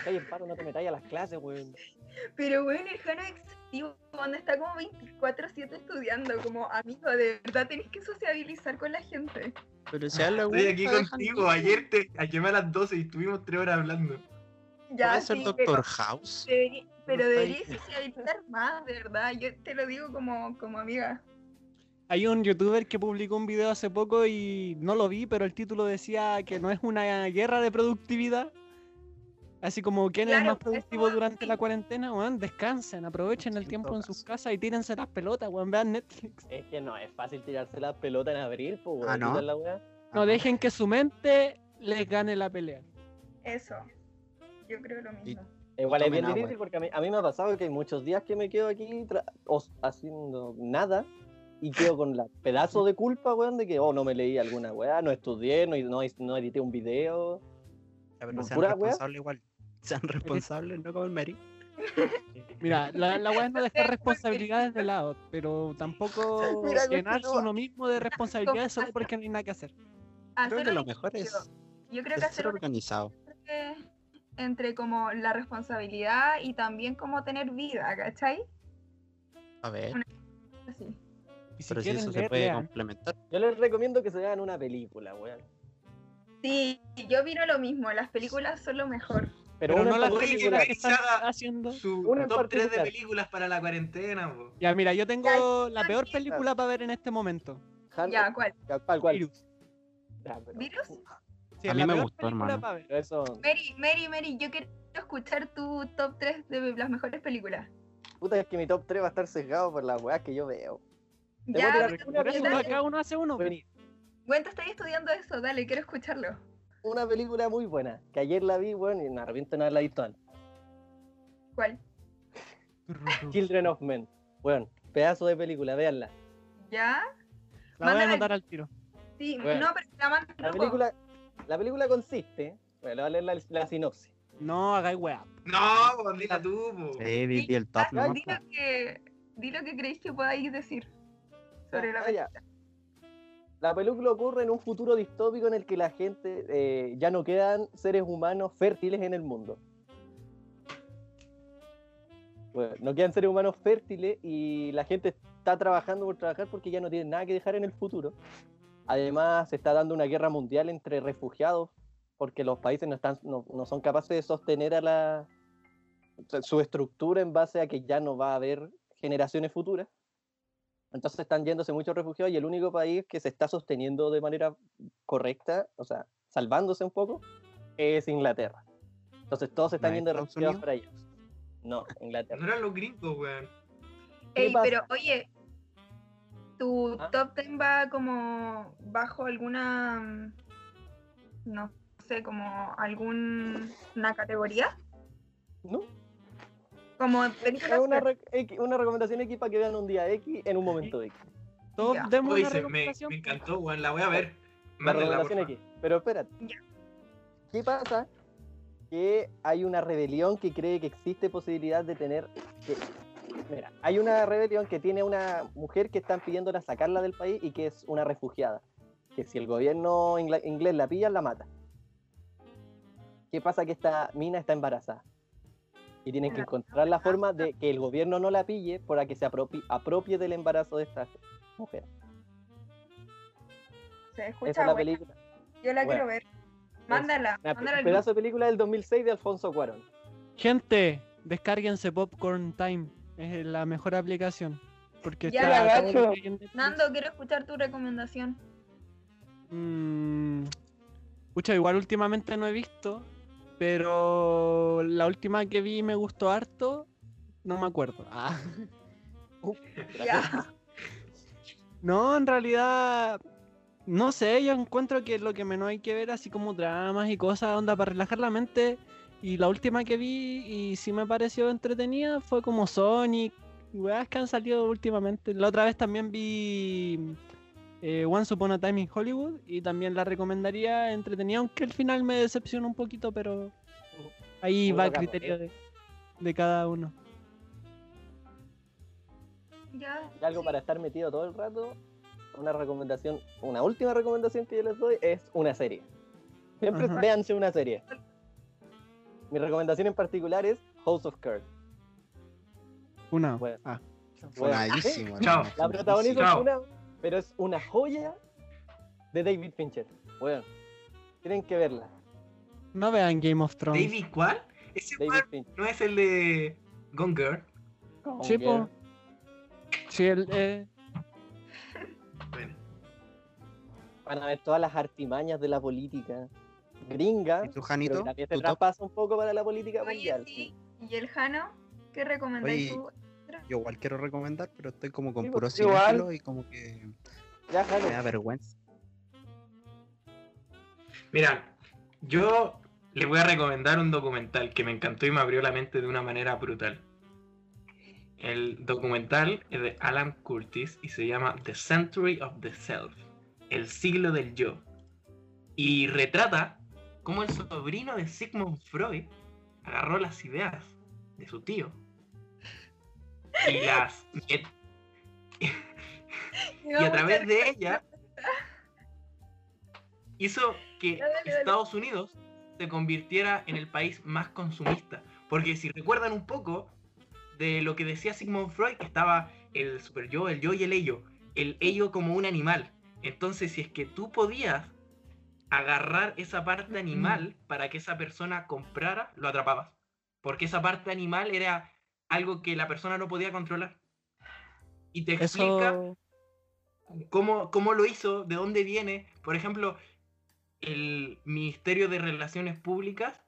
Ay, en paro, no te metáis a las clases, weón. [LAUGHS] Pero bueno, el Jano es excesivo, donde está como 24-7 estudiando, como amigo, de verdad tenés que sociabilizar con la gente. Pero si a él le Estoy aquí contigo. Ayer te llamé a las 12 y estuvimos 3 horas hablando. Ya, Puede ser sí, Doctor House. deberí- pero ahí. deberías sociabilizar más, de verdad. Yo te lo digo como, como amiga. Hay un youtuber que publicó un video hace poco y no lo vi, pero el título decía que no es una guerra de productividad. Así como quién es más productivo eso- durante la cuarentena, weón, descansen, aprovechen el tiempo en sus casas y tírense las pelotas, weón, vean Netflix. Es que no es fácil tirarse la pelota en abril, pues, weón. Ah, ¿no? No dejen que su mente les gane la pelea. Eso. Yo creo lo mismo. Igual es bien agua. difícil porque a mí, a mí me ha pasado que hay muchos días que me quedo aquí haciendo nada y quedo con la pedazo de culpa, weón, de que, oh, no me leí alguna weá, no estudié, no, no, no edité un video. Ya, pero ¿Por sean responsables igual. Sean responsables, no como el Mary. [LAUGHS] Mira, la, la weá es no dejar responsabilidades de lado, pero tampoco [LAUGHS] Mira, llenarse uno mismo de responsabilidades solo porque no hay nada que hacer. Creo que lo mejor es, equilibrio. Yo creo que es hacer ser un organizado. Entre como la responsabilidad y también como tener vida, ¿cachai? A ver, Así. Y si pero si eso se puede lean. complementar. Yo les recomiendo que se vean una película, weón. Sí, yo vino lo mismo, las películas son lo mejor. Pero, Pero una no las películas que están haciendo. Su Una top 3 de películas para la cuarentena, po. Ya, mira, yo tengo Ya, la peor película para ver en este momento. Ya, ¿cuál? ya, ¿Cuál, cuál? Virus. Ya, pero- ¿Virus? Sí, A mí me gustó, hermano. pa' ver. pero eso, Mary, Mary, Mary, yo quiero escuchar tu top 3 de las mejores películas. puta, es que mi top 3 va a estar sesgado por las weas que yo veo. Ya, pero- una Por eso película- cada uno hace uno. Vení, Bueno, estás estudiando eso, dale, quiero escucharlo. Una película muy buena, que ayer la vi, weón, y me arrepiento de no haberla visto antes. ¿Cuál? Children of Men. Weón, pedazo de película, véanla. ¿Ya? La voy a anotar al tiro. Sí, Bueno. no, pero la mando al La película, la película consiste, bueno, le voy a leer la, la sinopsis. No hagáis weá. No, pues dila tú, po. Sí, di, di el top Ah, nomás, di, lo que, di lo que creéis que podáis decir sobre la Ah, película. La película ocurre en un futuro distópico en el que la gente eh, ya no quedan seres humanos fértiles en el mundo. Bueno, no quedan seres humanos fértiles y la gente está trabajando por trabajar porque ya no tienen nada que dejar en el futuro. Además, se está dando una guerra mundial entre refugiados porque los países no, están, no, no son capaces de sostener a la, su estructura en base a que ya no va a haber generaciones futuras. Entonces están yéndose muchos refugiados y el único país que se está sosteniendo de manera correcta, o sea, salvándose un poco, es Inglaterra. Entonces todos se están ¿No yendo refugiados para allá. No, No Inglaterra. eran los gringos, weón. ¿Qué Ey, pasa? pero oye, ¿tu ¿Ah? top 10 va como bajo alguna, mm, no sé, como alguna categoría? ¿No? Como películas una, re- una recomendación X para que vean un día X en un momento X. Todos Ya. demos Oye, una se- me, encantó. La voy a ver. La recomendación. X. Pero espérate. Ya. ¿Qué pasa? Que hay una rebelión que cree que existe posibilidad de tener. que- mira, hay una rebelión que tiene una mujer que están pidiéndola sacarla del país y que es una refugiada. Que si el gobierno inglés la pilla, la mata. ¿Qué pasa? Que esta mina está embarazada. Y tienen que encontrar la forma de que el gobierno no la pille para que se apropie, apropie del embarazo de esta mujer. Se Esa escucha es la buena. película. Yo la Bueno. quiero ver. Mándala, Una mándala al pedazo de película del 2006 de Alfonso Cuarón. Gente, descárguense Popcorn Time. Es la mejor aplicación. Porque Ya, está la todo gacho. lo que hay en Netflix. Nando, quiero escuchar tu recomendación. Mm, pucha, igual últimamente no he visto, pero la última que vi me gustó harto, no me acuerdo. [LAUGHS] Ah. Ya. No, en realidad, no sé, yo encuentro que lo que menos hay que ver así como dramas y cosas, onda para relajar la mente. Y la última que vi y sí me pareció entretenida fue como Sonic weas que han salido últimamente. La otra vez también vi eh, Once Upon a Time in Hollywood y también la recomendaría entretenida, aunque al final me decepcionó un poquito, pero ahí Muy va el criterio ¿eh? de, de cada uno. Ya. Y algo sí. para estar metido todo el rato, una recomendación, una última recomendación que yo les doy es una serie. Siempre Ajá. véanse una serie. Mi recomendación en particular es House of Cards. Una. Bueno. Ah. Funadísimo. Chao. [LAUGHS] hermano, La protagonista Chao. es una, pero es una joya de David Fincher. Bueno, tienen que verla. No vean Game of Thrones. ¿David cuál? Ese David cuál no es el de Gone Girl. Sí, Aunque- po. Sí, el, eh, Bueno, Van a ver todas las artimañas de la política gringa, ¿Y tú, pero Janito? que también se ¿Tu top? traspasa un poco para la política Oye, mundial. sí. ¿Y el Jano? ¿Qué recomendáis tú? Yo igual quiero recomendar, pero estoy como con Sí, puro pues, igual. cinéfilo y como que Ya, me da vergüenza. Mira, yo les voy a recomendar un documental que me encantó y me abrió la mente de una manera brutal. El documental es de Alan Curtis y se llama The Century of the Self, el siglo del yo. Y retrata cómo el sobrino de Sigmund Freud agarró las ideas de su tío y las [LAUGHS] y a través de ella hizo que. Estados Unidos se convirtiera en el país más consumista. Porque si recuerdan un poco de lo que decía Sigmund Freud, que estaba el super yo, el yo y el ello. El ello como un animal. Entonces, si es que tú podías agarrar esa parte animal para que esa persona comprara, lo atrapabas. Porque esa parte animal era algo que la persona no podía controlar. Y te explica eso. cómo, cómo lo hizo, de dónde viene. Por ejemplo, el Ministerio de Relaciones Públicas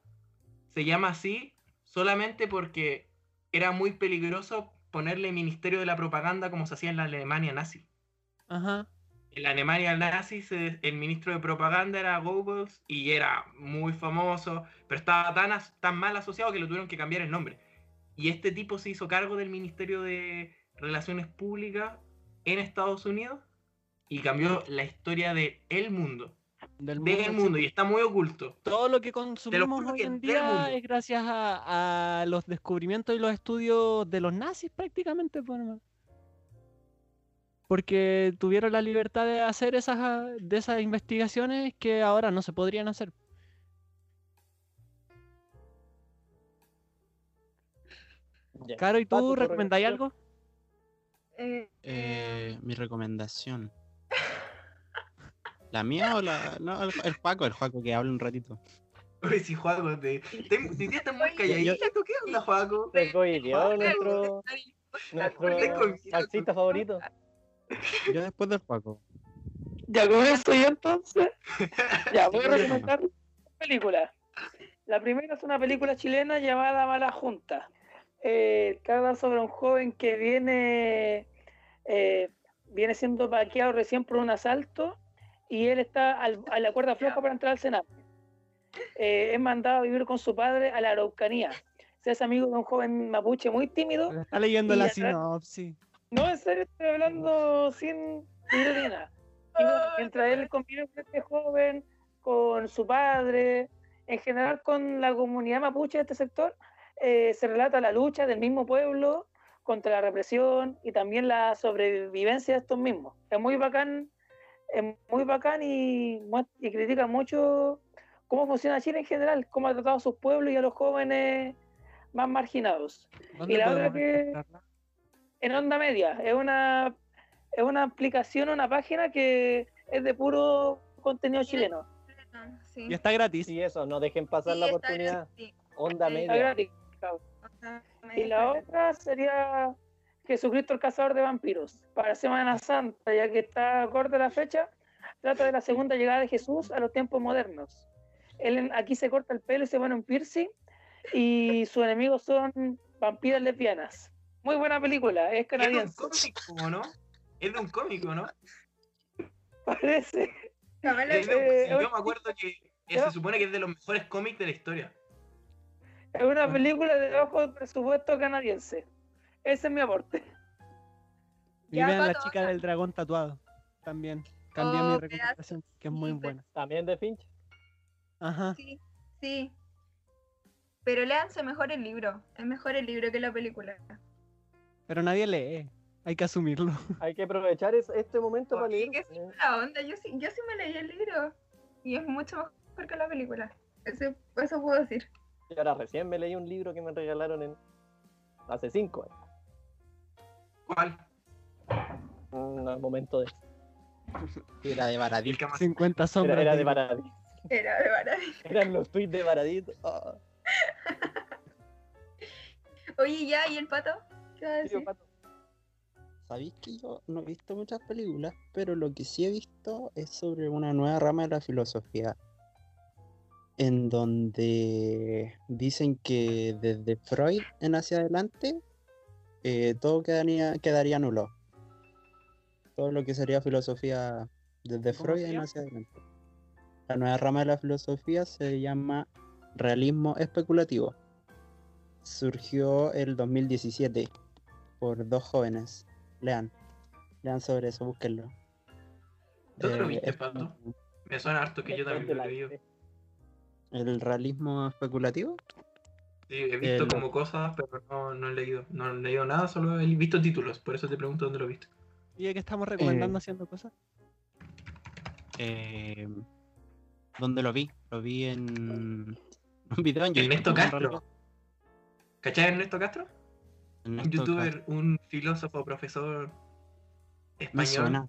se llama así solamente porque era muy peligroso ponerle Ministerio de la Propaganda como se hacía en la Alemania nazi. Ajá. En la Alemania nazi se- el ministro de propaganda era Goebbels y era muy famoso, pero estaba tan, as- tan mal asociado que lo tuvieron que cambiar el nombre. Y este tipo se hizo cargo del Ministerio de Relaciones Públicas en Estados Unidos y cambió la historia de el mundo, Del del sí. mundo, y está muy oculto. Todo lo que consumimos hoy en del día mundo. es gracias a, a los descubrimientos y los estudios de los nazis prácticamente. pues, hermano. Porque tuvieron la libertad de hacer esas, ah, de esas investigaciones que ahora no se podrían hacer. Ya. Caro, ¿y tú ¿tu recomendáis algo? Eh, Eh, mi recomendación. [LAUGHS] ¿La mía o la.? No, el, el Juaco, el Juaco que habla un ratito. Oye, si Juaco, te, te, [LAUGHS] te, te estás muy Oye, calladito, ¿qué onda, Juaco? Cohibió Jorge, nuestro, nuestro miedo. salsista favorito. Yo después del Juaco. Ya comienzo yo entonces. [LAUGHS] Ya, voy a recomendar dos películas. La primera es una película chilena llamada Mala Junta. Eh, sobre un joven que viene, eh, viene siendo vaqueado recién por un asalto y él está al- a la cuerda floja para entrar al Senado. Eh, es mandado a vivir con su padre a la Araucanía. Se hace amigo de un joven mapuche muy tímido Está leyendo la sinopsis. No, en serio, estoy hablando sin ironía. mientras él convive con este joven, con su padre, en general con la comunidad mapuche de este sector, eh, se relata la lucha del mismo pueblo contra la represión y también la sobrevivencia de estos mismos. Es muy bacán, es muy bacán y, y critica mucho cómo funciona Chile en general, cómo ha tratado a sus pueblos y a los jóvenes más marginados. ¿Dónde Y la otra que- encontrarla? En Onda Media, es una, es una aplicación, una página que es de puro contenido chileno. Sí. Y está gratis. Sí, eso, no dejen pasar Sí, la está oportunidad. gratis. Onda Sí. Está media. gratis. claro. Está Y la gratis. otra sería Jesucristo el cazador de vampiros. Para Semana Santa, ya que está corta la fecha, trata de la segunda llegada de Jesús a los tiempos modernos. Él aquí se corta el pelo y se pone un piercing y sus enemigos son vampiras lesbianas. Muy buena película, es Es de un canadiense. cómic, ¿o no? Es de un cómic, ¿o ¿no? [LAUGHS] Parece. Es de- Eh, yo me acuerdo que eh, se supone que es de los mejores cómics de la historia. Es una película de bajo presupuesto canadiense. Ese es mi aporte. Y vean la chica del dragón tatuado. También. Cambié Oh, mi pedazo. recomendación, que es muy Sí, buena. También de Finch. Ajá. Sí, sí. Pero léanse mejor el libro. Es mejor el libro que la película. Pero nadie lee. Hay que asumirlo. [LAUGHS] Hay que aprovechar es- este momento para Sí, leer. que sí, la onda. Yo sí, yo sí me leí el libro. Y es mucho mejor que la película. Eso, eso puedo decir. Y ahora recién me leí un libro que me regalaron en hace cinco años. ¿Cuál? Un momento de. Era de El Baradí. que más- 50 sombras. Era, era de Baradí. Era de Baradí. [LAUGHS] Eran los tweets de Baradito. Ah, Oye, ya, ¿y el pato? ¿Qué va a tío, decir? pato. Sabéis que yo no he visto muchas películas, pero lo que sí he visto es sobre una nueva rama de la filosofía, en donde dicen que desde Freud en hacia adelante eh, todo quedaría, quedaría nulo. Todo lo que sería filosofía desde ¿Cómo Freud en hacia adelante. La nueva rama de la filosofía se llama realismo especulativo. Surgió el 2017 por dos jóvenes. Lean. Lean sobre eso, búsquenlo. ¿Dónde lo Eh, viste, es Pato? Me suena harto que yo Es también lo leído. El realismo especulativo. Sí, he visto El- como cosas, pero no, no he leído. No he leído nada, solo he visto títulos. Por eso te pregunto dónde lo viste. Y ya que estamos recomendando Eh, haciendo cosas. Eh, ¿Dónde lo vi? Lo vi en un video en YouTube. Ernesto Castro. ¿Cachai Ernesto Castro? Un youtuber, un filósofo, profesor español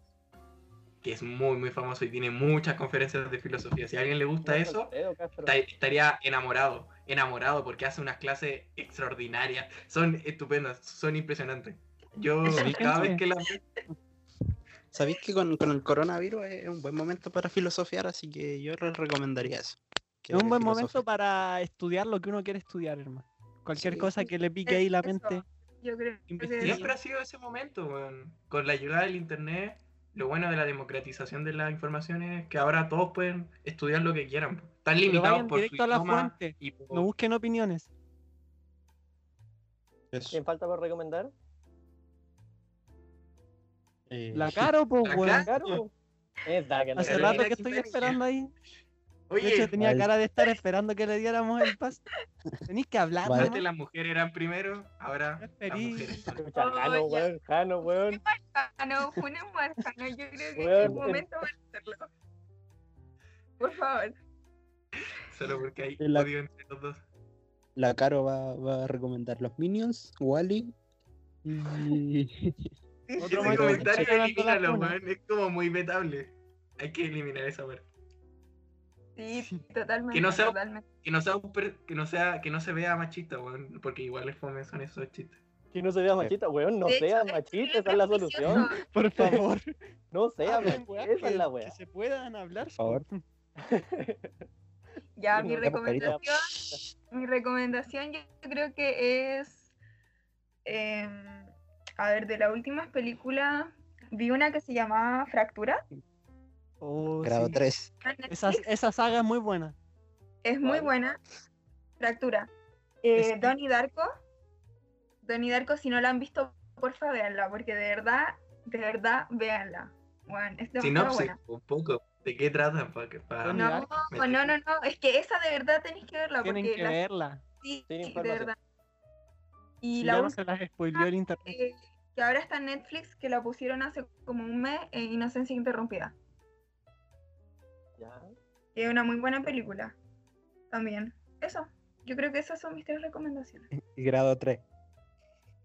que es muy, muy famoso y tiene muchas conferencias de filosofía. Si a alguien le gusta eso, estaría enamorado, enamorado porque hace unas clases extraordinarias. Son estupendas, son impresionantes. Yo ¿Sabéis cada vez que la ¿Sabéis que con, con el coronavirus es un buen momento para filosofiar? Así que yo les recomendaría eso. que Es un buen momento para estudiar lo que uno quiere estudiar, hermano. Cualquier Sí. cosa que le pique ahí la Eso. mente. Yo creo que. Siempre ha sido ese momento, weón. Con la llegada del internet, lo bueno de la democratización de la información es que ahora todos pueden estudiar lo que quieran. Están limitados vayan por su a la idioma fuente. y por- No busquen opiniones. ¿Quién falta por recomendar? Eh, La caro, pues, La weón. Caro. Claro. Es. Hace rato que estoy esperando ahí. De Oye, hecho, tenía Vale. cara de estar esperando que le diéramos el paso. Tenéis que hablar, Vale. ¿no? antes las mujeres eran primero, ahora las mujeres son. Jano, Oh, ya. weón. Jano, weón. Ah, no, fue una marca, no, yo creo que Weón. es el momento para hacerlo. Por favor. Solo porque hay De la- odio entre los dos. La Caro va, va a recomendar los Minions, Wally [LAUGHS] y Otro Ese comentario elimínalo, weón. Es como muy vetable. Hay que eliminar esa parte. Sí, [LAUGHS] totalmente. Que no sea- totalmente. Que no sea un per- que no sea, que no se vea machista, weón. Porque igual es fome son esos chistes. Que no se vea machista, weón. No De sea machista, esa es la solución. Por favor. [LAUGHS] No sea Hablen, esa es que- la Que weá. se puedan hablar. Por favor. Ya, Sí, mi recomendación, mi recomendación yo creo que es, em, a ver, de las últimas películas, vi una que se llamaba Fractura. Oh, grado sí. 3. en Netflix. Esa, esa saga es muy buena. Es muy buena. Fractura. Eh, Es- Donnie Darko. Donnie Darko, si no la han visto, porfa, véanla, porque de verdad, de verdad, véanla. Bueno, es Sinopsis, un poco. ¿De qué tratan? Pa, que- pa- No, no, no, no, es que esa de verdad tenéis que verla, Tienen porque que la- verla. sí, de verdad. Y Si la no se las spoileó el internet. que, que ahora está en Netflix, que la pusieron hace como un mes, eh, Inocencia Interrumpida. Ya. Es una muy buena película. También. Eso. Yo creo que esas son mis tres recomendaciones. [LAUGHS] Y grado 3.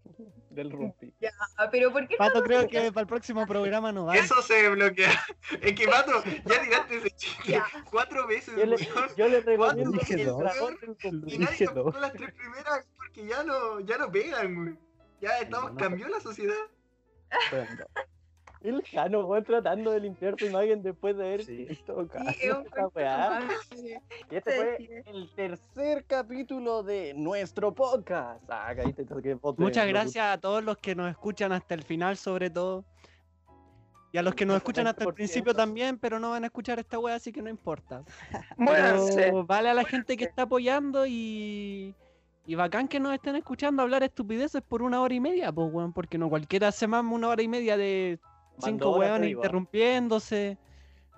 [LAUGHS] Del rumpi. Ah, [LAUGHS] pero ¿por qué no Pato, creo que para el próximo programa no va. Eso se bloquea. Es que, Pato, ya tiraste ese chiste Ya. cuatro veces, Yo le, yo le recomiendo el dragón Y nadie dos. las tres primeras porque ya no, ya no pegan, güey. Ya estamos, no. cambió la sociedad. Bueno, El Jano, weón, tratando de limpiar su imagen después de ver sí. [LAUGHS] Y este Sí, fue el tercer capítulo de nuestro podcast. Ah, caíste, toqué Muchas gracias a todos los que nos escuchan hasta el final, sobre todo. Y a los que nos escuchan hasta el 20%. principio también, pero no van a escuchar esta wea, así que no importa. [LAUGHS] Pero vale a la gente que está apoyando y. Y bacán que nos estén escuchando hablar estupideces por una hora y media, pues, weón, porque no cualquiera se mama una hora y media de cinco arriba. interrumpiéndose,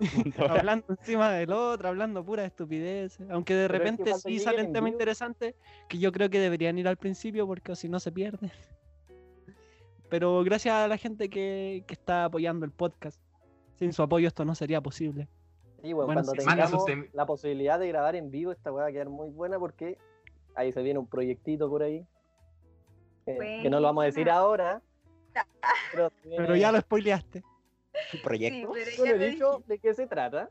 [LAUGHS] [LAUGHS] hablando encima del otro, hablando pura estupideces. Aunque de Pero es que repente sí salen en temas interesantes que yo creo que deberían ir al principio porque si no se pierden. [LAUGHS] Pero gracias a la gente que, que está apoyando el podcast. Sin su apoyo esto no sería posible. Sí, Bueno, cuando sí. Tengamos la posibilidad de grabar en vivo, esta weá va a quedar muy buena porque ahí se viene un proyectito por ahí. eh, que no lo vamos a decir ahora. Pero, ya lo spoileaste. Sí, proyecto. Yo no he lo dicho dije. de qué se trata.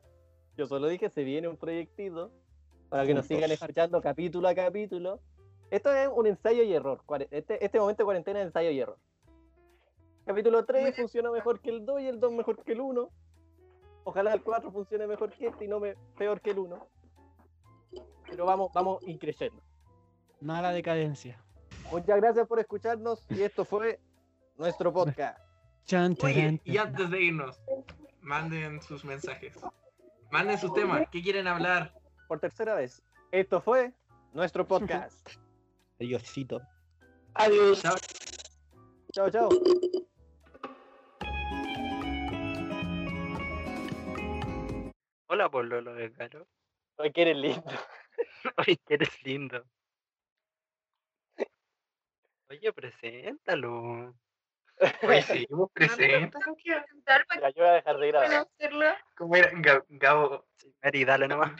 Yo solo dije se viene un proyectito para que nos sigan escuchando capítulo a capítulo. Esto es un ensayo y error. Este, este momento de cuarentena es ensayo y error. Capítulo 3 Muy funciona mejor que el 2 y el 2 mejor que el 1. Ojalá el 4 funcione mejor que este y no me, peor que el 1. Pero vamos, vamos increyendo. Nada a la decadencia. Muchas gracias por escucharnos y esto fue nuestro podcast. Oye, y antes de irnos, manden sus mensajes. Manden sus temas. ¿Qué quieren hablar? Por tercera vez, esto fue nuestro podcast. [LAUGHS] Adiósito. Adiós. Chao. Chao, chao. Hola, Pololo de Caro. [LAUGHS] Hoy que eres lindo. Oye, que eres lindo. Oye, preséntalo. [LAUGHS] Seguimos presentes. Tengo que intentar para Ya, yo voy a dejar de. ¿Cómo era? Ga- Gabo. Mary, dale nomás.